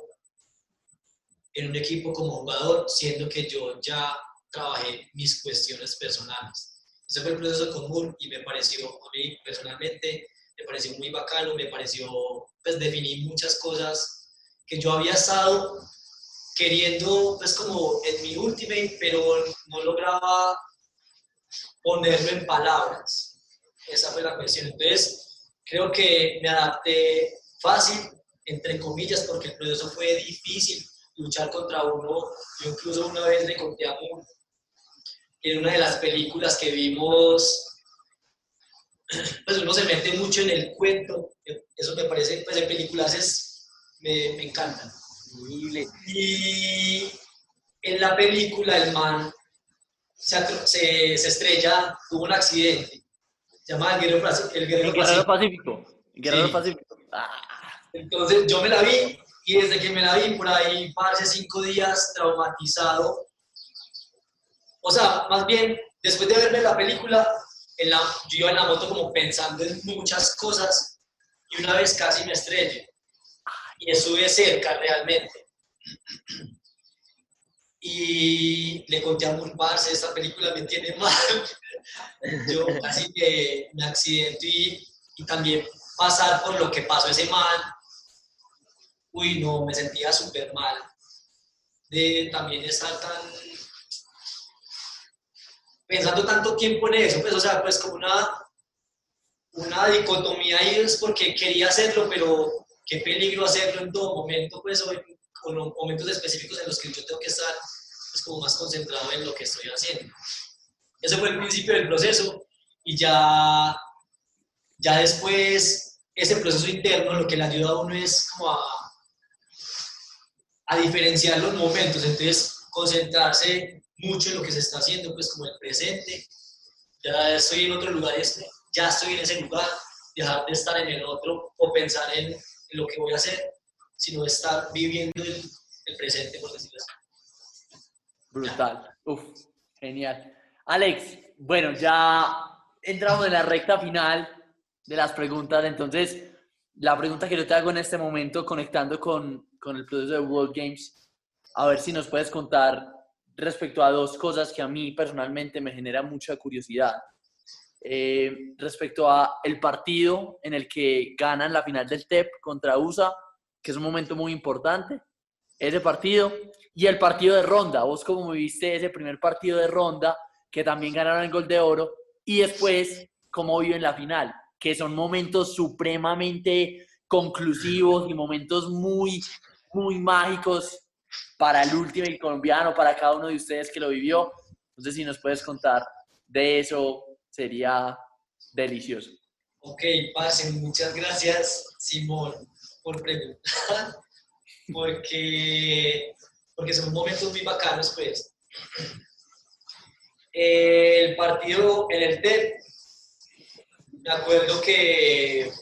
en un equipo como jugador, siendo que yo ya trabajé mis cuestiones personales. Ese fue el proceso Moore y me pareció, a mí personalmente, me pareció muy bacano, me pareció, pues definí muchas cosas que yo había estado queriendo, pues como en mi ultimate, pero no lograba ponerlo en palabras. Esa fue la cuestión. Entonces, creo que me adapté fácil, entre comillas, porque el proceso fue difícil, luchar contra uno. Yo incluso una vez le conté a Moon, en una de las películas que vimos, pues uno se mete mucho en el cuento. Eso me parece, pues en películas es, me, me encantan y en la película el man se, se, estrella, tuvo un accidente. Se llama El Guerrero, el Guerrero, Pacífico. El Guerrero Pacífico. Ah. Entonces yo me la vi y desde que me la vi por ahí, hace cinco días, traumatizado. O sea, más bien, después de verme la película, en la, yo iba en la moto como pensando en muchas cosas y una vez casi me estrellé y estuve cerca realmente. Y le conté a Murparse, esta película me tiene mal. Yo casi que me accidento y, también pasar por lo que pasó ese mal. Uy, no, me sentía súper mal. De también estar tan... Pensando tanto tiempo en eso, pues, o sea, pues como una, una dicotomía ahí es porque quería hacerlo, pero qué peligro hacerlo en todo momento, pues, o en, momentos específicos en los que yo tengo que estar pues, como más concentrado en lo que estoy haciendo. Ese fue el principio del proceso y ya, ya después ese proceso interno lo que le ayuda a uno es como a, a diferenciar los momentos, entonces concentrarse mucho en lo que se está haciendo, pues como el presente. Ya estoy en otro lugar, ya estoy en ese lugar, dejar de estar en el otro o pensar en lo que voy a hacer, sino estar viviendo el, presente, por decirlo así. Brutal. Uf, genial. Alex, bueno, ya entramos en la recta final de las preguntas. Entonces, la pregunta que yo te hago en este momento, conectando con, con el proceso de World Games, a ver si nos puedes contar respecto a dos cosas que a mí personalmente me generan mucha curiosidad. Eh, respecto a el partido en el que ganan la final del TEP contra USA, que es un momento muy importante, ese partido, y el partido de ronda. Vos como viste ese primer partido de ronda, que también ganaron el gol de oro, y después como vio en la final, que son momentos supremamente conclusivos y momentos muy, muy mágicos para el último colombiano, para cada uno de ustedes que lo vivió. Sé si nos puedes contar de eso, sería delicioso. Ok, pasen, muchas gracias, Simón, por preguntar, porque, porque son momentos muy bacanos, pues. el partido en el TEP, me acuerdo que,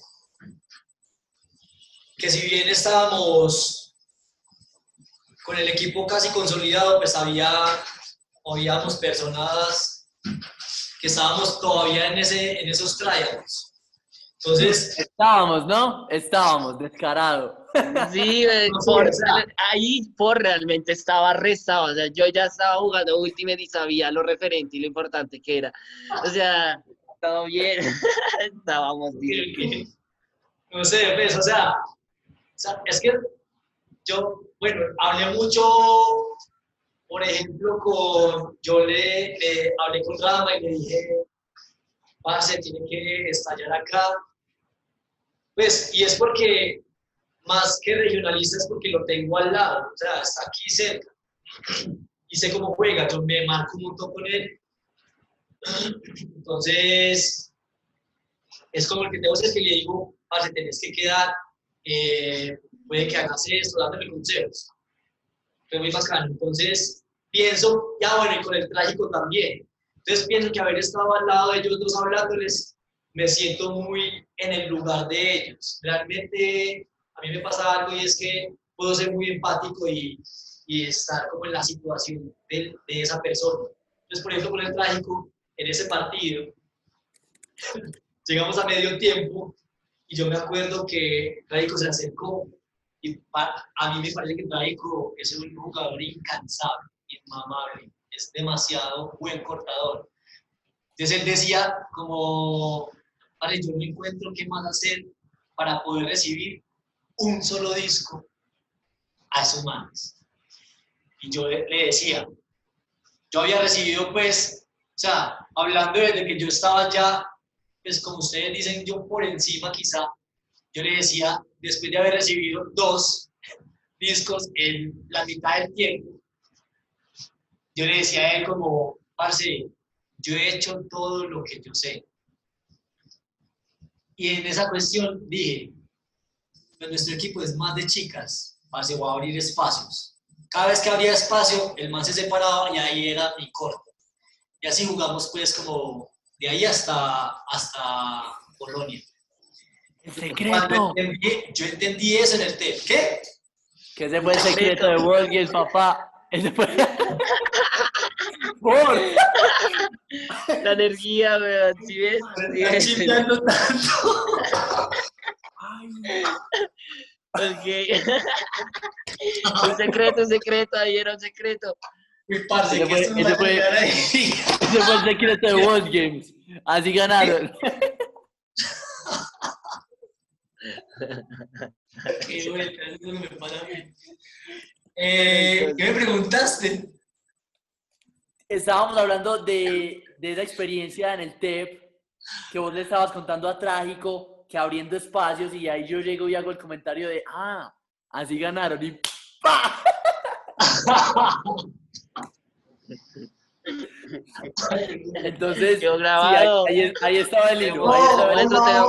que si bien estábamos con el equipo casi consolidado, pues había, habíamos personas que estábamos todavía en, ese, en esos trials. Entonces, Estábamos, ¿no? Estábamos, descarado. Sí, por- ahí por realmente estaba rezado, o sea, yo ya estaba jugando Ultimate y sabía lo referente y lo importante que era. O sea, todo bien, estábamos bien. no sé, pues, o sea, o sea, es que yo, bueno, hablé mucho, por ejemplo, con, yo le, le hablé con Rama y le dije, parce, tiene que estallar acá. Pues, y es porque, más que regionalista, es porque lo tengo al lado, o sea, está aquí cerca. Y sé cómo juega, yo me marco un montón con él. Entonces, es como el que tengo es que le digo, parce, tenés que quedar, eh, puede que hagas esto, dándole consejos. Fue muy bacano. Entonces, pienso, ya bueno, y con el trágico también. Entonces, pienso que haber estado al lado de ellos dos hablándoles, me siento muy en el lugar de ellos. Realmente, a mí me pasa algo y es que puedo ser muy empático y, y estar como en la situación de, de esa persona. Entonces, por ejemplo, con el trágico, en ese partido, llegamos a medio tiempo y yo me acuerdo que Trágico se acercó y a mí me parece que Trágico es un jugador incansable, inmamable, es demasiado buen cortador. Entonces él decía como, yo no encuentro qué más hacer para poder recibir un solo disco a esos manes. Y yo le le decía, yo había recibido pues, o sea, hablando desde que yo estaba ya pues como ustedes dicen, yo por encima quizá, yo le decía, después de haber recibido dos discos en la mitad del tiempo, yo le decía a él como, parce, yo he hecho todo lo que yo sé. Y en esa cuestión dije, pues nuestro equipo es más de chicas, parce, voy a abrir espacios. Cada vez que abría espacio, el man se separaba y ahí era mi corte. Y así jugamos pues como de ahí hasta, hasta Polonia. El entendí- yo entendí eso en el TEP. ¿Qué? Que ese fue el secreto de World Games, papá. Ese fue. Por. La energía, weón, ¿sí ves? Sí ves? tanto. Ok. un secreto, un secreto, ahí era un secreto. Uy, parce, Ese que fue- ese fue-. Ese fue el secreto de World Games. Así ganaron. Qué vuelta, eso no me para a mí. Eh, ¿Qué me preguntaste? Estábamos hablando de, de esa experiencia en el TEP, que vos le estabas contando a Trágico, que abriendo espacios, y ahí yo llego y hago el comentario de, ah, así ganaron, y ¡pa! Entonces, sí, grabado. ahí, ahí- ahí estaba el hilo. No, ahí estaba el hilo. no.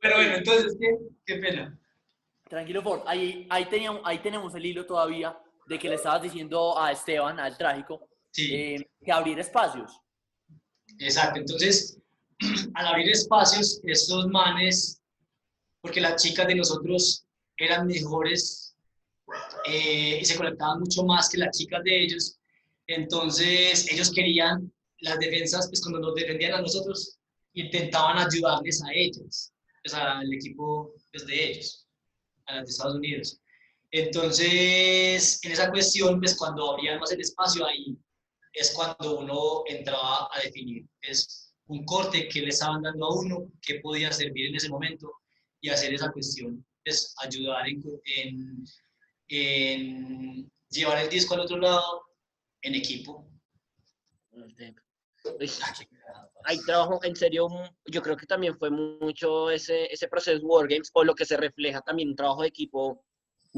Pero bueno, entonces, ¿qué? Qué pena. Tranquilo, Ford. Ahí, ahí, teníamos, ahí tenemos el hilo todavía de que le estabas diciendo a Esteban, al trágico, Sí. eh, que abrir espacios. Exacto, entonces, al abrir espacios, estos manes, porque las chicas de nosotros eran mejores eh, y se conectaban mucho más que las chicas de ellos, entonces ellos querían, las defensas, pues cuando nos defendían a nosotros, intentaban ayudarles a ellas, pues al equipo pues, de ellos, a las de Estados Unidos. Entonces, en esa cuestión, pues cuando abrían más el espacio, ahí es cuando uno entraba a definir. Es un corte que le estaban dando a uno, que podía servir en ese momento y hacer esa cuestión, es ayudar en, llevar el disco al otro lado en equipo. Hay trabajo, en serio, yo creo que también fue mucho ese, ese proceso de Wargames, o lo que se refleja también un trabajo de equipo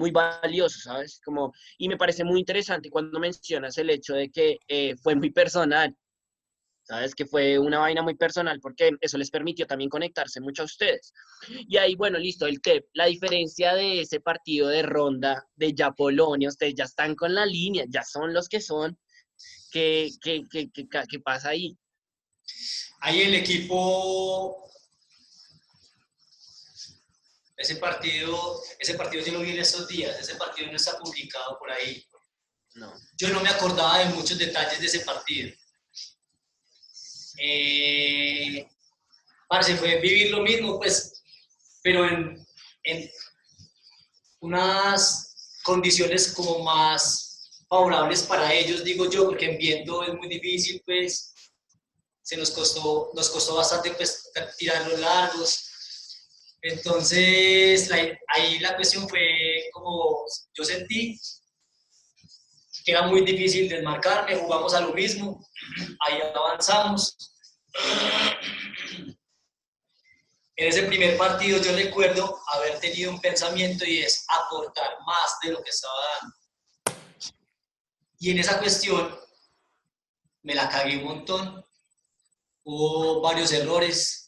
muy valioso, ¿sabes? Como, y me parece muy interesante cuando mencionas el hecho de que eh, fue muy personal. ¿sabes? Que fue una vaina muy personal porque eso les permitió también conectarse mucho a ustedes. Y ahí, bueno, listo, el TEP, la diferencia de ese partido de ronda de ya ustedes ya están con la línea, ya son los que son, ¿qué, qué, qué, qué pasa ahí? Ahí el equipo, ese partido, ese partido yo lo vi en estos días, ese partido no está publicado por ahí. No. Yo no me acordaba de muchos detalles de ese partido eh, parce, fue vivir lo mismo, pues, pero en, en unas condiciones como más favorables para ellos, digo yo, porque en viento es muy difícil, pues, se nos costó, nos costó bastante, pues, tirar los largos. Entonces, ahí la cuestión fue como, yo sentí que era muy difícil desmarcarme, jugamos a lo mismo, ahí avanzamos, en ese primer partido yo recuerdo haber tenido un pensamiento y es aportar más de lo que estaba dando. Y en esa cuestión me la cagué un montón. Hubo varios errores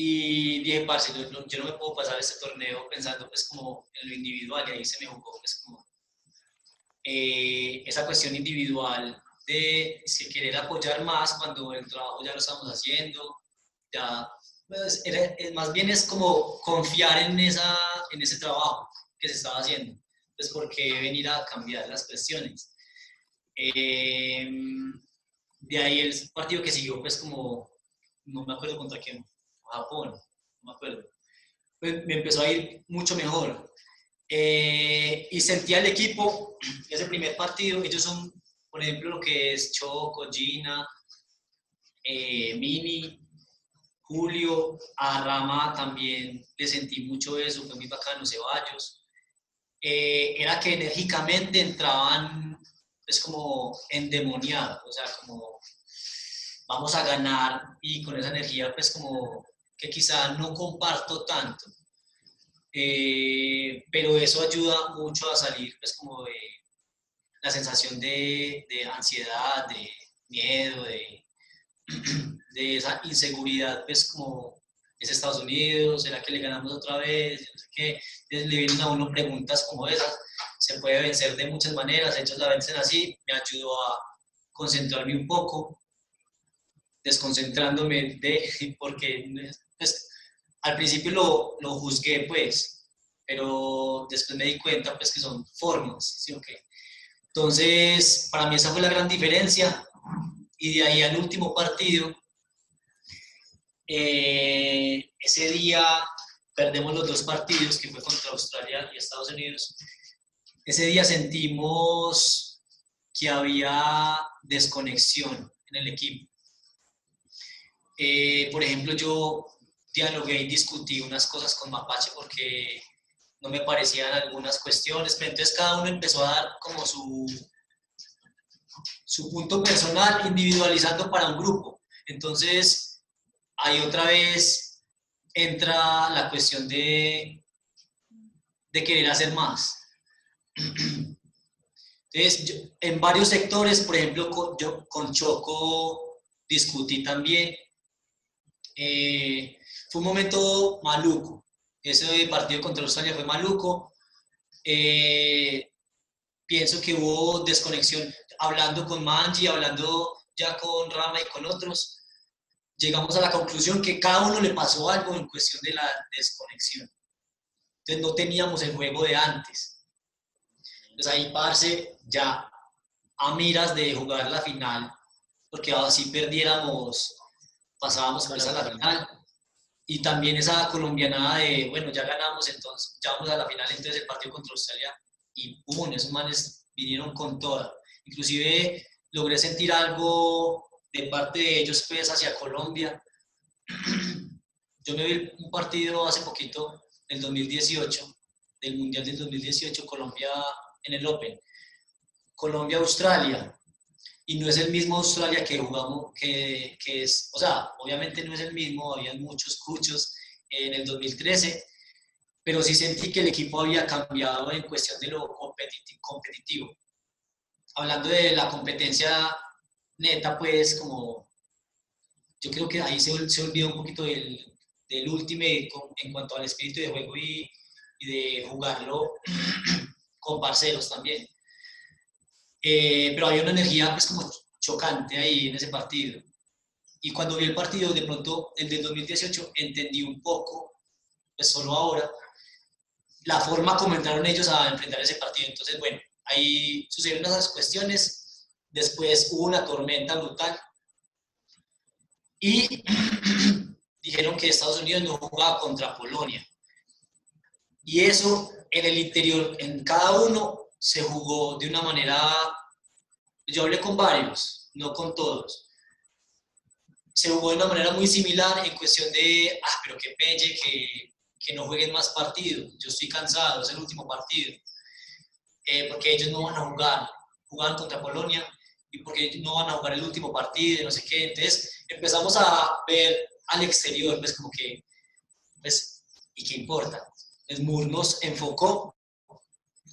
y dije, parce, yo, no me puedo pasar este torneo pensando pues como en lo individual y ahí se me jugó pues como eh, esa cuestión individual de si querer apoyar más cuando el trabajo ya lo estamos haciendo, ya, pues, más bien es como confiar en, esa, en ese trabajo que se estaba haciendo. Pues, ¿por qué venir a cambiar las cuestiones? Em, de ahí el partido que siguió, pues como, no me acuerdo contra quién, Japón, no me acuerdo. Pues, me empezó a ir mucho mejor. Eh, y sentía el equipo, ese primer partido, ellos son por ejemplo, lo que es Choco, Gina, eh, Mini, Julio, a Rama también le sentí mucho eso, fue muy bacano, Ceballos. Eh, era que enérgicamente entraban, es como endemoniados, o sea, como vamos a ganar y con esa energía, pues como que quizá no comparto tanto. Eh, pero eso ayuda mucho a salir, pues como de la sensación de, de ansiedad, de miedo, de, de, esa inseguridad, pues como es Estados Unidos, ¿será que le ganamos otra vez? No sé qué. le vienen a uno preguntas como esas. Se puede vencer de muchas maneras, ellos la vencen así, me ayudó a concentrarme un poco, desconcentrándome de, porque pues, al principio lo, juzgué pues, pero después me di cuenta pues que son formas, ¿sí o? Entonces, para mí esa fue la gran diferencia. Y de ahí al último partido, eh, ese día perdemos los dos partidos, que fue contra Australia y Estados Unidos. Ese día sentimos que había desconexión en el equipo. Eh, por ejemplo, yo dialogué y discutí unas cosas con Mapache porque no me parecían algunas cuestiones, pero entonces cada uno empezó a dar como su, su punto personal, individualizando para un grupo. Entonces, ahí otra vez entra la cuestión de, de querer hacer más. Entonces, en varios sectores, por ejemplo, yo con Choco discutí también. Eh, fue un momento maluco, ese partido contra Australia fue maluco. Eh, pienso que hubo desconexión. Hablando con Manji, hablando ya con Rama y con otros, llegamos a la conclusión que cada uno le pasó algo en cuestión de la desconexión. Entonces no teníamos el juego de antes. Entonces ahí, parce, ya a miras de jugar la final, porque así perdiéramos, pasábamos a la final y también esa colombianada de, bueno, ya ganamos, entonces ya vamos a la final, entonces el partido contra Australia, y ¡pum! Esos manes vinieron con toda. Inclusive logré sentir algo de parte de ellos, pues, hacia Colombia. Yo me vi un partido hace poquito, el 2018, del Mundial del 2018, Colombia en el Open. Colombia-Australia y no es el mismo Australia que jugamos, que, que, es, o sea, obviamente no es el mismo, había muchos cuchos en el 2013, pero sí sentí que el equipo había cambiado en cuestión de lo competitivo. Hablando de la competencia neta, pues como, yo creo que ahí se, se olvidó un poquito del, del último en cuanto al espíritu de juego y, y de jugarlo con parceros también. Eh, pero había una energía pues como chocante ahí en ese partido. Y cuando vi el partido, de pronto, el del 2018, entendí un poco, pues solo ahora, la forma como entraron ellos a enfrentar ese partido. Entonces, bueno, ahí sucedieron esas cuestiones. Después hubo una tormenta brutal. Y dijeron que Estados Unidos no jugaba contra Polonia. Y eso en el interior, en cada uno, se jugó de una manera, yo hablé con varios, no con todos, se jugó de una manera muy similar en cuestión de, ah, pero qué pelle que, que no jueguen más partidos, yo estoy cansado, es el último partido, eh, porque ellos no van a jugar, jugaban contra Polonia y porque no van a jugar el último partido, no sé qué, entonces empezamos a ver al exterior, pues como que, pues, ¿y qué importa? El MUR nos enfocó,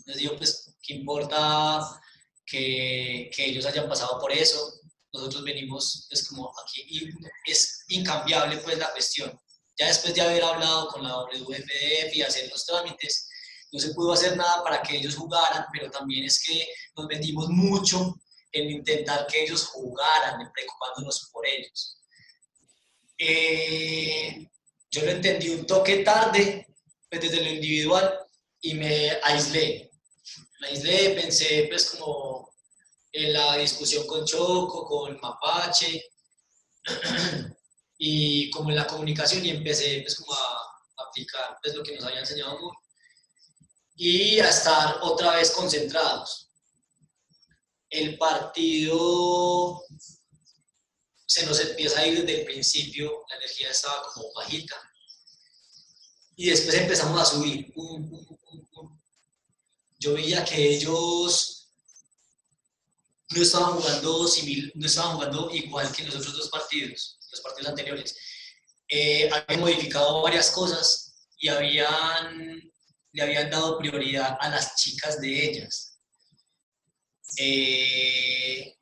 les digo, pues, ¿qué importa que, ellos hayan pasado por eso? Nosotros venimos, es pues, como aquí, y es incambiable pues la cuestión. Ya después de haber hablado con la WFDF y hacer los trámites, no se pudo hacer nada para que ellos jugaran, pero también es que nos metimos mucho en intentar que ellos jugaran, preocupándonos por ellos. Eh, yo lo entendí un toque tarde, pues desde lo individual, y me aislé. Aislé, pensé pues como en la discusión con Choco, con Mapache, y como en la comunicación, y empecé pues como a aplicar pues lo que nos había enseñado muy y a estar otra vez concentrados. El partido se nos empieza a ir desde el principio, la energía estaba como bajita. Y después empezamos a subir. Yo veía que ellos no estaban jugando, no estaban jugando igual que los otros dos partidos, los partidos anteriores. Eh, habían modificado varias cosas y habían, le habían dado prioridad a las chicas de ellas. Eh,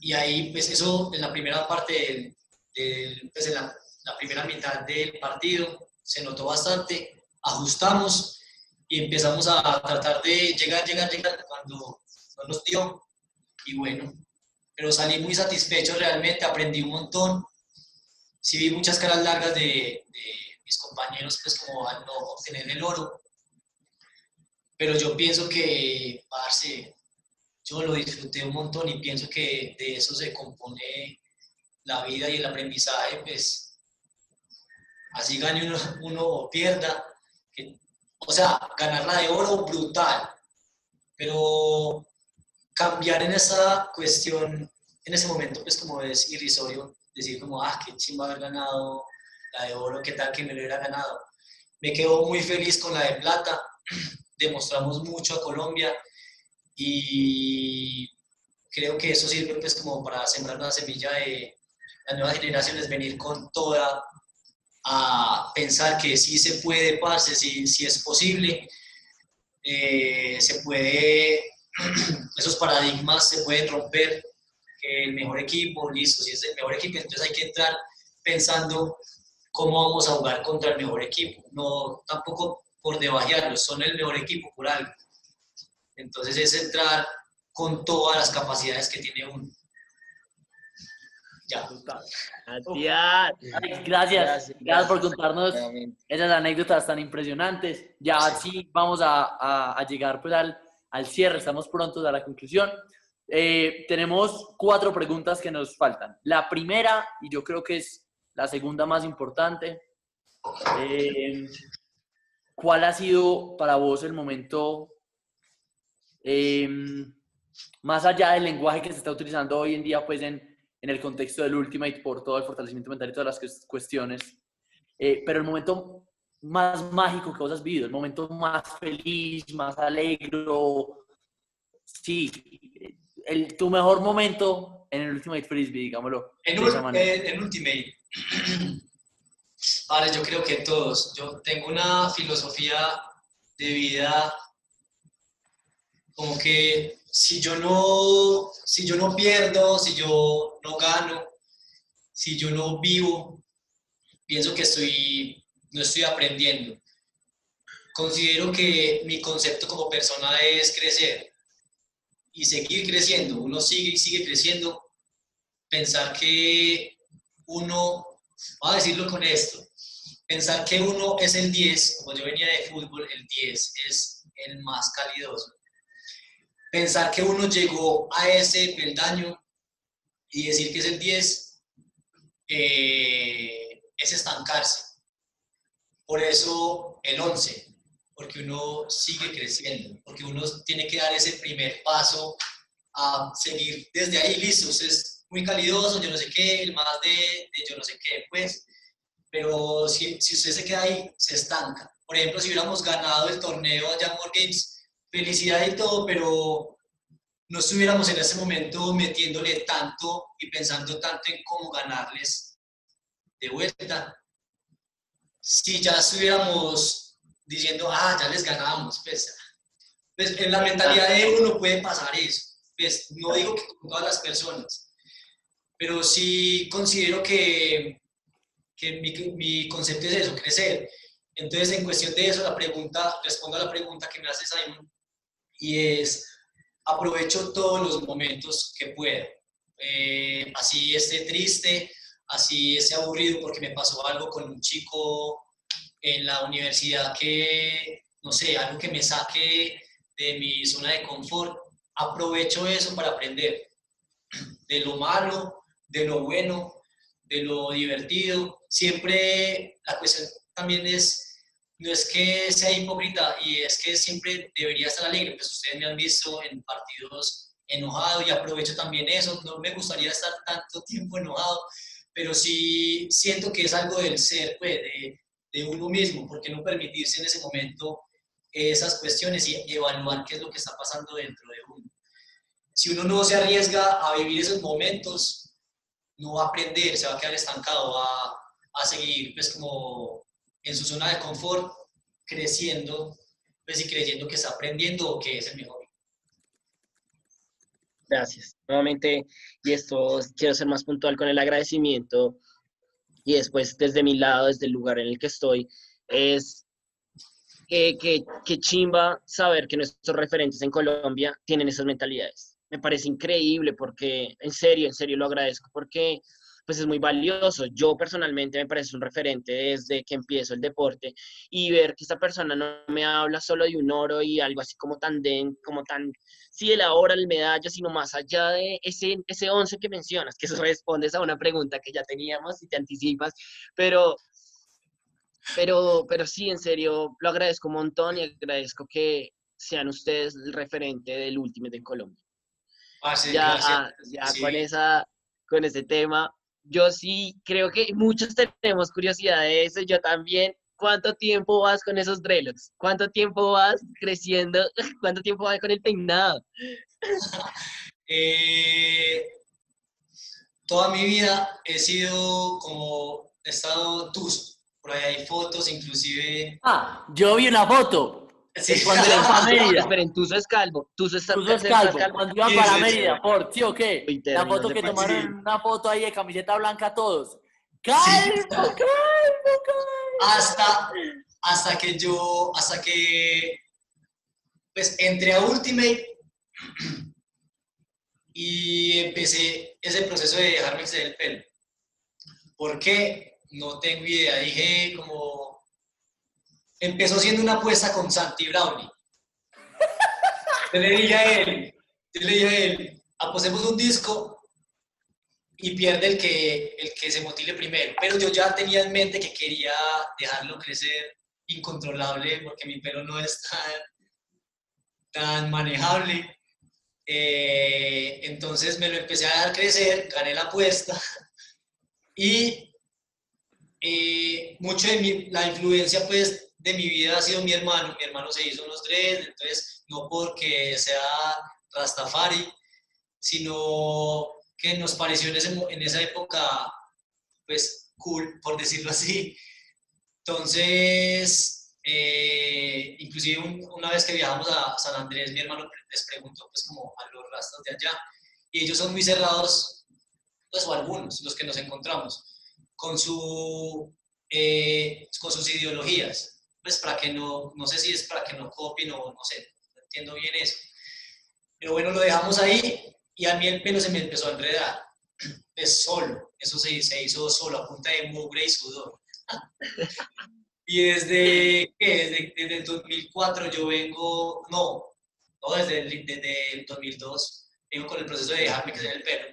y ahí, pues eso en la primera parte, del, pues en la, primera mitad del partido, se notó bastante, ajustamos y empezamos a tratar de llegar, llegar, llegar cuando no nos dio. Y bueno, pero salí muy satisfecho realmente, aprendí un montón. Sí vi muchas caras largas de, de mis compañeros, pues como al no obtener el oro. Pero yo pienso que, parce, yo lo disfruté un montón y pienso que de eso se compone la vida y el aprendizaje, pues así gane uno, o pierda, o sea, ganarla de oro brutal, pero cambiar en esa cuestión, en ese momento, pues como es irrisorio, decir como, ah, qué chimba haber ganado la de oro, qué tal que me lo hubiera ganado. Me quedo muy feliz con la de plata, demostramos mucho a Colombia, y creo que eso sirve pues como para sembrar una semilla de las nuevas generaciones, venir con toda a pensar que sí se puede, parce, sí, sí es posible, eh, se puede, esos paradigmas se pueden romper, que el mejor equipo, listo, si es el mejor equipo, entonces hay que entrar pensando cómo vamos a jugar contra el mejor equipo, no tampoco por debajearlos, son el mejor equipo por algo. Entonces es entrar con todas las capacidades que tiene uno. Ya. Gracias, gracias, por contarnos esas anécdotas tan impresionantes. Ya sí vamos a, llegar pues al, al, cierre, estamos prontos a la conclusión. Eh, tenemos cuatro preguntas que nos faltan. La primera, y yo creo que es la segunda más importante, eh, ¿cuál ha sido para vos el momento Em, más allá del lenguaje que se está utilizando hoy en día, pues en, en, el contexto del Ultimate, por todo el fortalecimiento mental y todas las cuestiones, eh, pero el momento más mágico que vos has vivido, el momento más feliz, más alegro, sí, el, tu mejor momento en el Ultimate Frisbee, digámoslo. En, en, Ultimate. Vale, yo creo que todos. Yo tengo una filosofía de vida como que si yo no, si yo no pierdo, si yo no gano, si yo no vivo, pienso que estoy, no estoy aprendiendo. Considero que mi concepto como persona es crecer y seguir creciendo. Uno sigue y sigue creciendo. Pensar que uno, voy a decirlo con esto, pensar que uno es el 10, como yo venía de fútbol, el 10 es el más calidoso. Pensar que uno llegó a ese peldaño y decir que es el 10 eh, es estancarse. Por eso el 11, porque uno sigue creciendo, porque uno tiene que dar ese primer paso a seguir desde ahí, listo, usted es muy calidoso, yo no sé qué, el más de, de yo no sé qué, pues pero si, si, usted se queda ahí, se estanca. Por ejemplo, si hubiéramos ganado el torneo allá en Games, felicidad y todo, pero no estuviéramos en ese momento metiéndole tanto y pensando tanto en cómo ganarles de vuelta. Si ya estuviéramos diciendo, ah, ya les ganamos, pues, pues en la mentalidad de uno puede pasar eso. Pues no digo que con todas las personas, pero sí considero que que mi, mi, concepto es eso, crecer. Entonces, en cuestión de eso, la pregunta, respondo a la pregunta que me hace Simon, y es, aprovecho todos los momentos que puedo. Eh, así esté triste, así esté aburrido porque me pasó algo con un chico en la universidad que, no sé, algo que me saque de mi zona de confort, aprovecho eso para aprender de lo malo, de lo bueno, de lo divertido. Siempre la cuestión también es, no es que sea hipócrita y es que siempre debería estar alegre, pues ustedes me han visto en partidos enojado y aprovecho también eso, no me gustaría estar tanto tiempo enojado, pero sí siento que es algo del ser, pues, de, de uno mismo, porque no permitirse en ese momento esas cuestiones y evaluar qué es lo que está pasando dentro de uno. Si uno no se arriesga a vivir esos momentos, no va a aprender, se va a quedar estancado, va a seguir pues como en su zona de confort, creciendo, pues y creyendo que está aprendiendo o que es el mejor. Gracias. Nuevamente, y esto quiero ser más puntual con el agradecimiento y después desde mi lado, desde el lugar en el que estoy, es que, que, que chimba saber que nuestros referentes en Colombia tienen esas mentalidades me parece increíble porque, en serio, en serio lo agradezco porque pues es muy valioso. Yo personalmente me parece un referente desde que empiezo el deporte y ver que esta persona no me habla solo de un oro y algo así como tan, den, como tan, sí, de la hora, el medalla, sino más allá de ese, ese once que mencionas, que eso respondes a una pregunta que ya teníamos y te anticipas, pero, pero, pero sí, en serio, lo agradezco un montón y agradezco que sean ustedes el referente del último de Colombia. Ah, ya, ya con, esa, con ese tema. Yo sí creo que muchos tenemos curiosidad de eso, yo también. ¿Cuánto tiempo vas con esos dreadlocks? ¿Cuánto tiempo vas creciendo? ¿Cuánto tiempo vas con el peinado? Eh, toda mi vida he sido como, he estado tus, por ahí hay fotos, inclusive... Ah, yo vi una foto, Sí. Cuando era para Mérida. Esperen, Tuzo es calvo. Tuzo es, Tuzo es calvo. Cuando iba para Mérida, por, ¿sí o qué? La foto que tomaron, una foto ahí de camiseta blanca todos. ¡Calvo, calvo, calvo! Hasta, hasta que yo, hasta que, pues, entré a Ultimate y empecé ese proceso de dejarme exceder el pelo. ¿Por qué? No tengo idea. Dije como empezó siendo una apuesta con Santi Brownie. Yo le dije a él, yo le dije a él, apostemos un disco y pierde el que, el que se motile primero. Pero yo ya tenía en mente que quería dejarlo crecer incontrolable porque mi pelo no es tan, tan manejable. Eh, entonces me lo empecé a dejar crecer, gané la apuesta y eh, mucho de mi, la influencia pues de mi vida ha sido mi hermano. Mi hermano se hizo unos tres, entonces no porque sea Rastafari, sino que nos pareció en, esa época, pues, cool, por decirlo así. Entonces, eh, inclusive una vez que viajamos a San Andrés, mi hermano les preguntó pues como a los rastros de allá, y ellos son muy cerrados, pues o algunos, los que nos encontramos, con, su, eh, con sus ideologías, pues para que no, no sé si es para que no copien o no sé, no entiendo bien eso. Pero bueno, lo dejamos ahí y a mí el pelo se me empezó a enredar, es solo, eso se, se hizo solo a punta de mugre y sudor. Y desde, ¿qué? desde, el 2004 yo vengo, no, no desde el, desde el 2002, vengo con el proceso de dejarme crecer el pelo.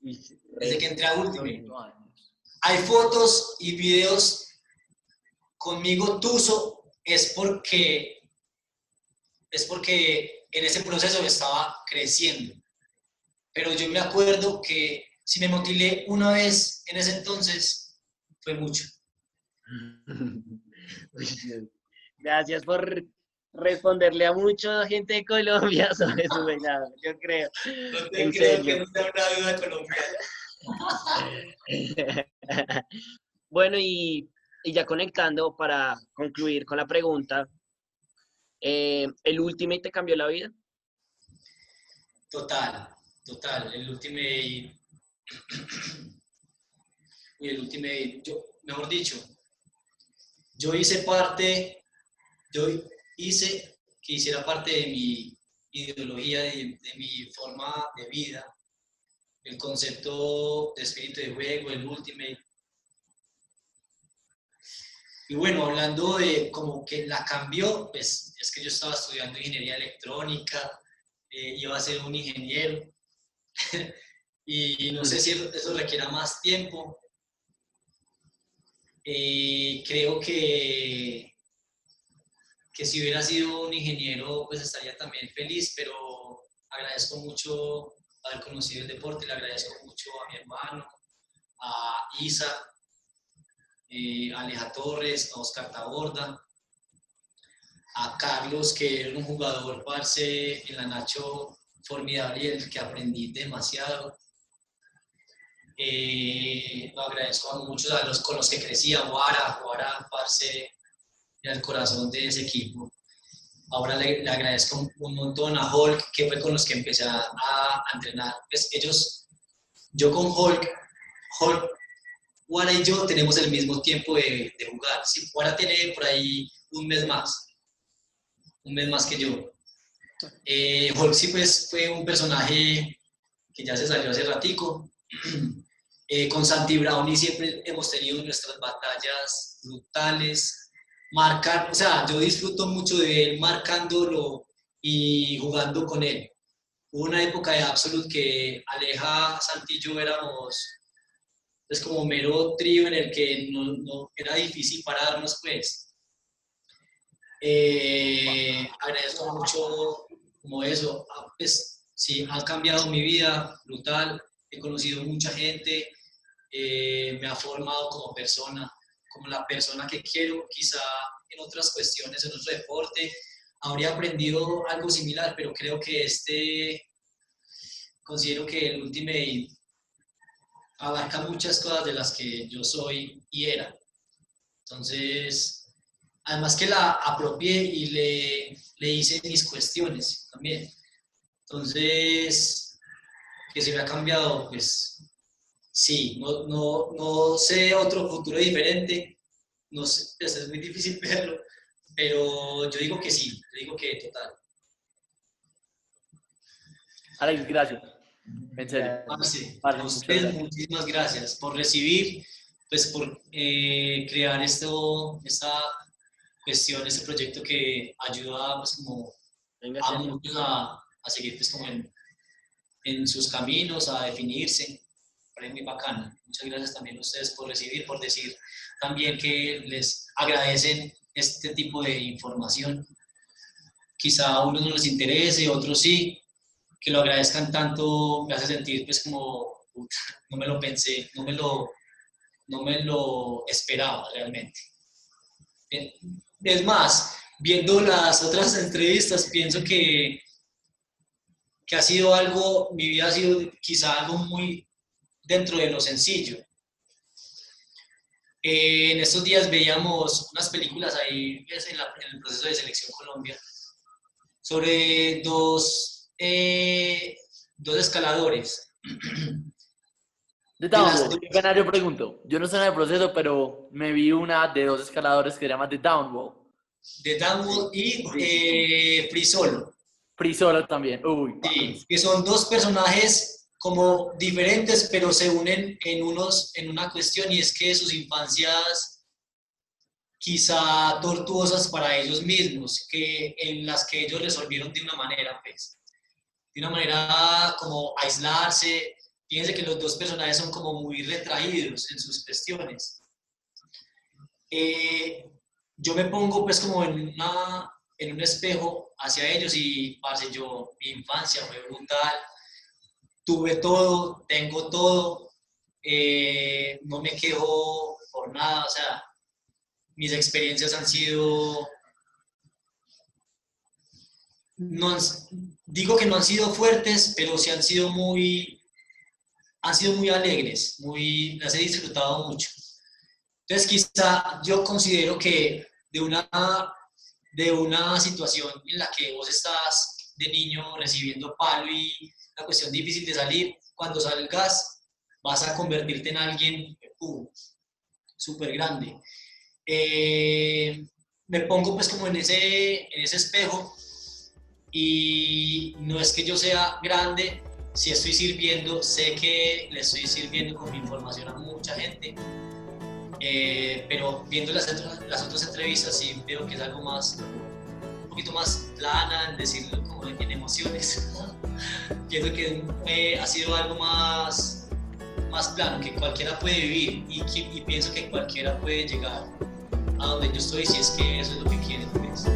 Desde que entré a Ultimate. Hay fotos y videos conmigo tuso, es porque, es porque en ese proceso estaba creciendo. Pero yo me acuerdo que si me motilé una vez en ese entonces, fue mucho. Gracias por responderle a mucha gente de Colombia sobre su venado, yo creo. No te creo que no sea una duda colombiana. bueno, y, y, ya conectando para concluir con la pregunta, eh, ¿el Ultimate te cambió la vida? Total, total. El Ultimate, el Ultimate, yo, mejor dicho, yo hice parte, yo hice que hiciera parte de mi ideología, de, mi forma de vida, el concepto de espíritu de juego, el ultimate. Y bueno, hablando de como que la cambió, pues es que yo estaba estudiando ingeniería electrónica, eh, iba a ser un ingeniero, y no sé si eso requiera más tiempo, eh, creo que, que si hubiera sido un ingeniero, pues estaría también feliz, pero agradezco mucho haber conocido el deporte, le agradezco mucho a mi hermano, a Isa, eh, a Aleja Torres, a Oscar Taborda, a Carlos, que era un jugador parce en la Nacho formidable y el que aprendí demasiado. Eh, lo agradezco a muchos a los con los que crecía, Guara, Guara, parce, era el corazón de ese equipo. Ahora le, agradezco un, montón a Hulk, que fue con los que empecé a, a entrenar. Pues ellos, yo con Hulk, Hulk, Guara y yo tenemos el mismo tiempo de, de jugar. Si Guara tiene por ahí un mes más, un mes más que yo. Eh, Hulk sí pues fue un personaje que ya se salió hace ratico. Eh, con Santi Brownie siempre hemos tenido nuestras batallas brutales. Marcar, o sea, yo disfruto mucho de él marcándolo y jugando con él. Hubo una época de Absolute que Aleja, Santi y yo éramos es pues, como mero trío en el que no, era difícil pararnos, pues. Eh, agradezco mucho como eso. Ah, pues, sí, han cambiado mi vida, brutal. He conocido mucha gente, eh, me ha formado como persona, como la persona que quiero, quizá en otras cuestiones, en otro deporte, habría aprendido algo similar, pero creo que este, considero que el Ultimate abarca muchas cosas de las que yo soy y era. Entonces, además que la apropié y le, le hice mis cuestiones también. Entonces, que se me ha cambiado, pues sí, no, no, no sé otro futuro diferente, no sé, pues, es muy difícil verlo, pero yo digo que sí, yo digo que total. Alex, gracias. En serio. a ustedes muchísimas gracias por recibir, pues por eh, crear esto, esta cuestión, este proyecto que ayuda pues como a muchos a, a seguir pues como en, en sus caminos, a definirse muy bacana. Muchas gracias también a ustedes por recibir, por decir también que les agradecen este tipo de información. Quizá a unos no les interese, otros sí. Que lo agradezcan tanto me hace sentir pues como, no me lo pensé, no me lo, no me lo esperaba realmente. Es más, viendo las otras entrevistas, pienso que, que ha sido algo, mi vida ha sido quizá algo muy dentro de lo sencillo. Eh, en estos días veíamos unas películas ahí pues, en, el proceso de selección Colombia sobre dos, eh, dos escaladores. De Downwall, yo pregunto, yo no sé nada del proceso, pero me vi una de dos escaladores que se llama The Downwall. The Downwall y eh, Free Solo. Free Solo también, uy. Sí, que son dos personajes como diferentes, pero se unen en, unos, en una cuestión y es que sus infancias quizá tortuosas para ellos mismos, que en las que ellos resolvieron de una manera, pues, de una manera como aislarse, Fíjense que los dos personajes son como muy retraídos en sus cuestiones. Eh, yo me pongo pues como en, una, en un espejo hacia ellos y, parce, yo, mi infancia fue brutal, tuve todo, tengo todo, eh, no me quejo por nada, o sea, mis experiencias han sido, no digo que no han sido fuertes, pero sí han sido muy, han sido muy alegres, muy, las he disfrutado mucho. Entonces, quizá yo considero que de una, de una situación en la que vos estás de niño recibiendo palo y la cuestión difícil de salir, cuando salgas vas a convertirte en alguien súper grande. Eh, me pongo pues como en ese, en ese espejo y no es que yo sea grande, si estoy sirviendo, sé que le estoy sirviendo con mi información a mucha gente, eh, pero viendo las, las, otras entrevistas sí veo que es algo más, un poquito más plana, en decirlo como en emociones. Pienso que ha sido algo más, más plano, que cualquiera puede vivir y, y pienso que cualquiera puede llegar a donde yo estoy si es que eso es lo que quiere. Pues.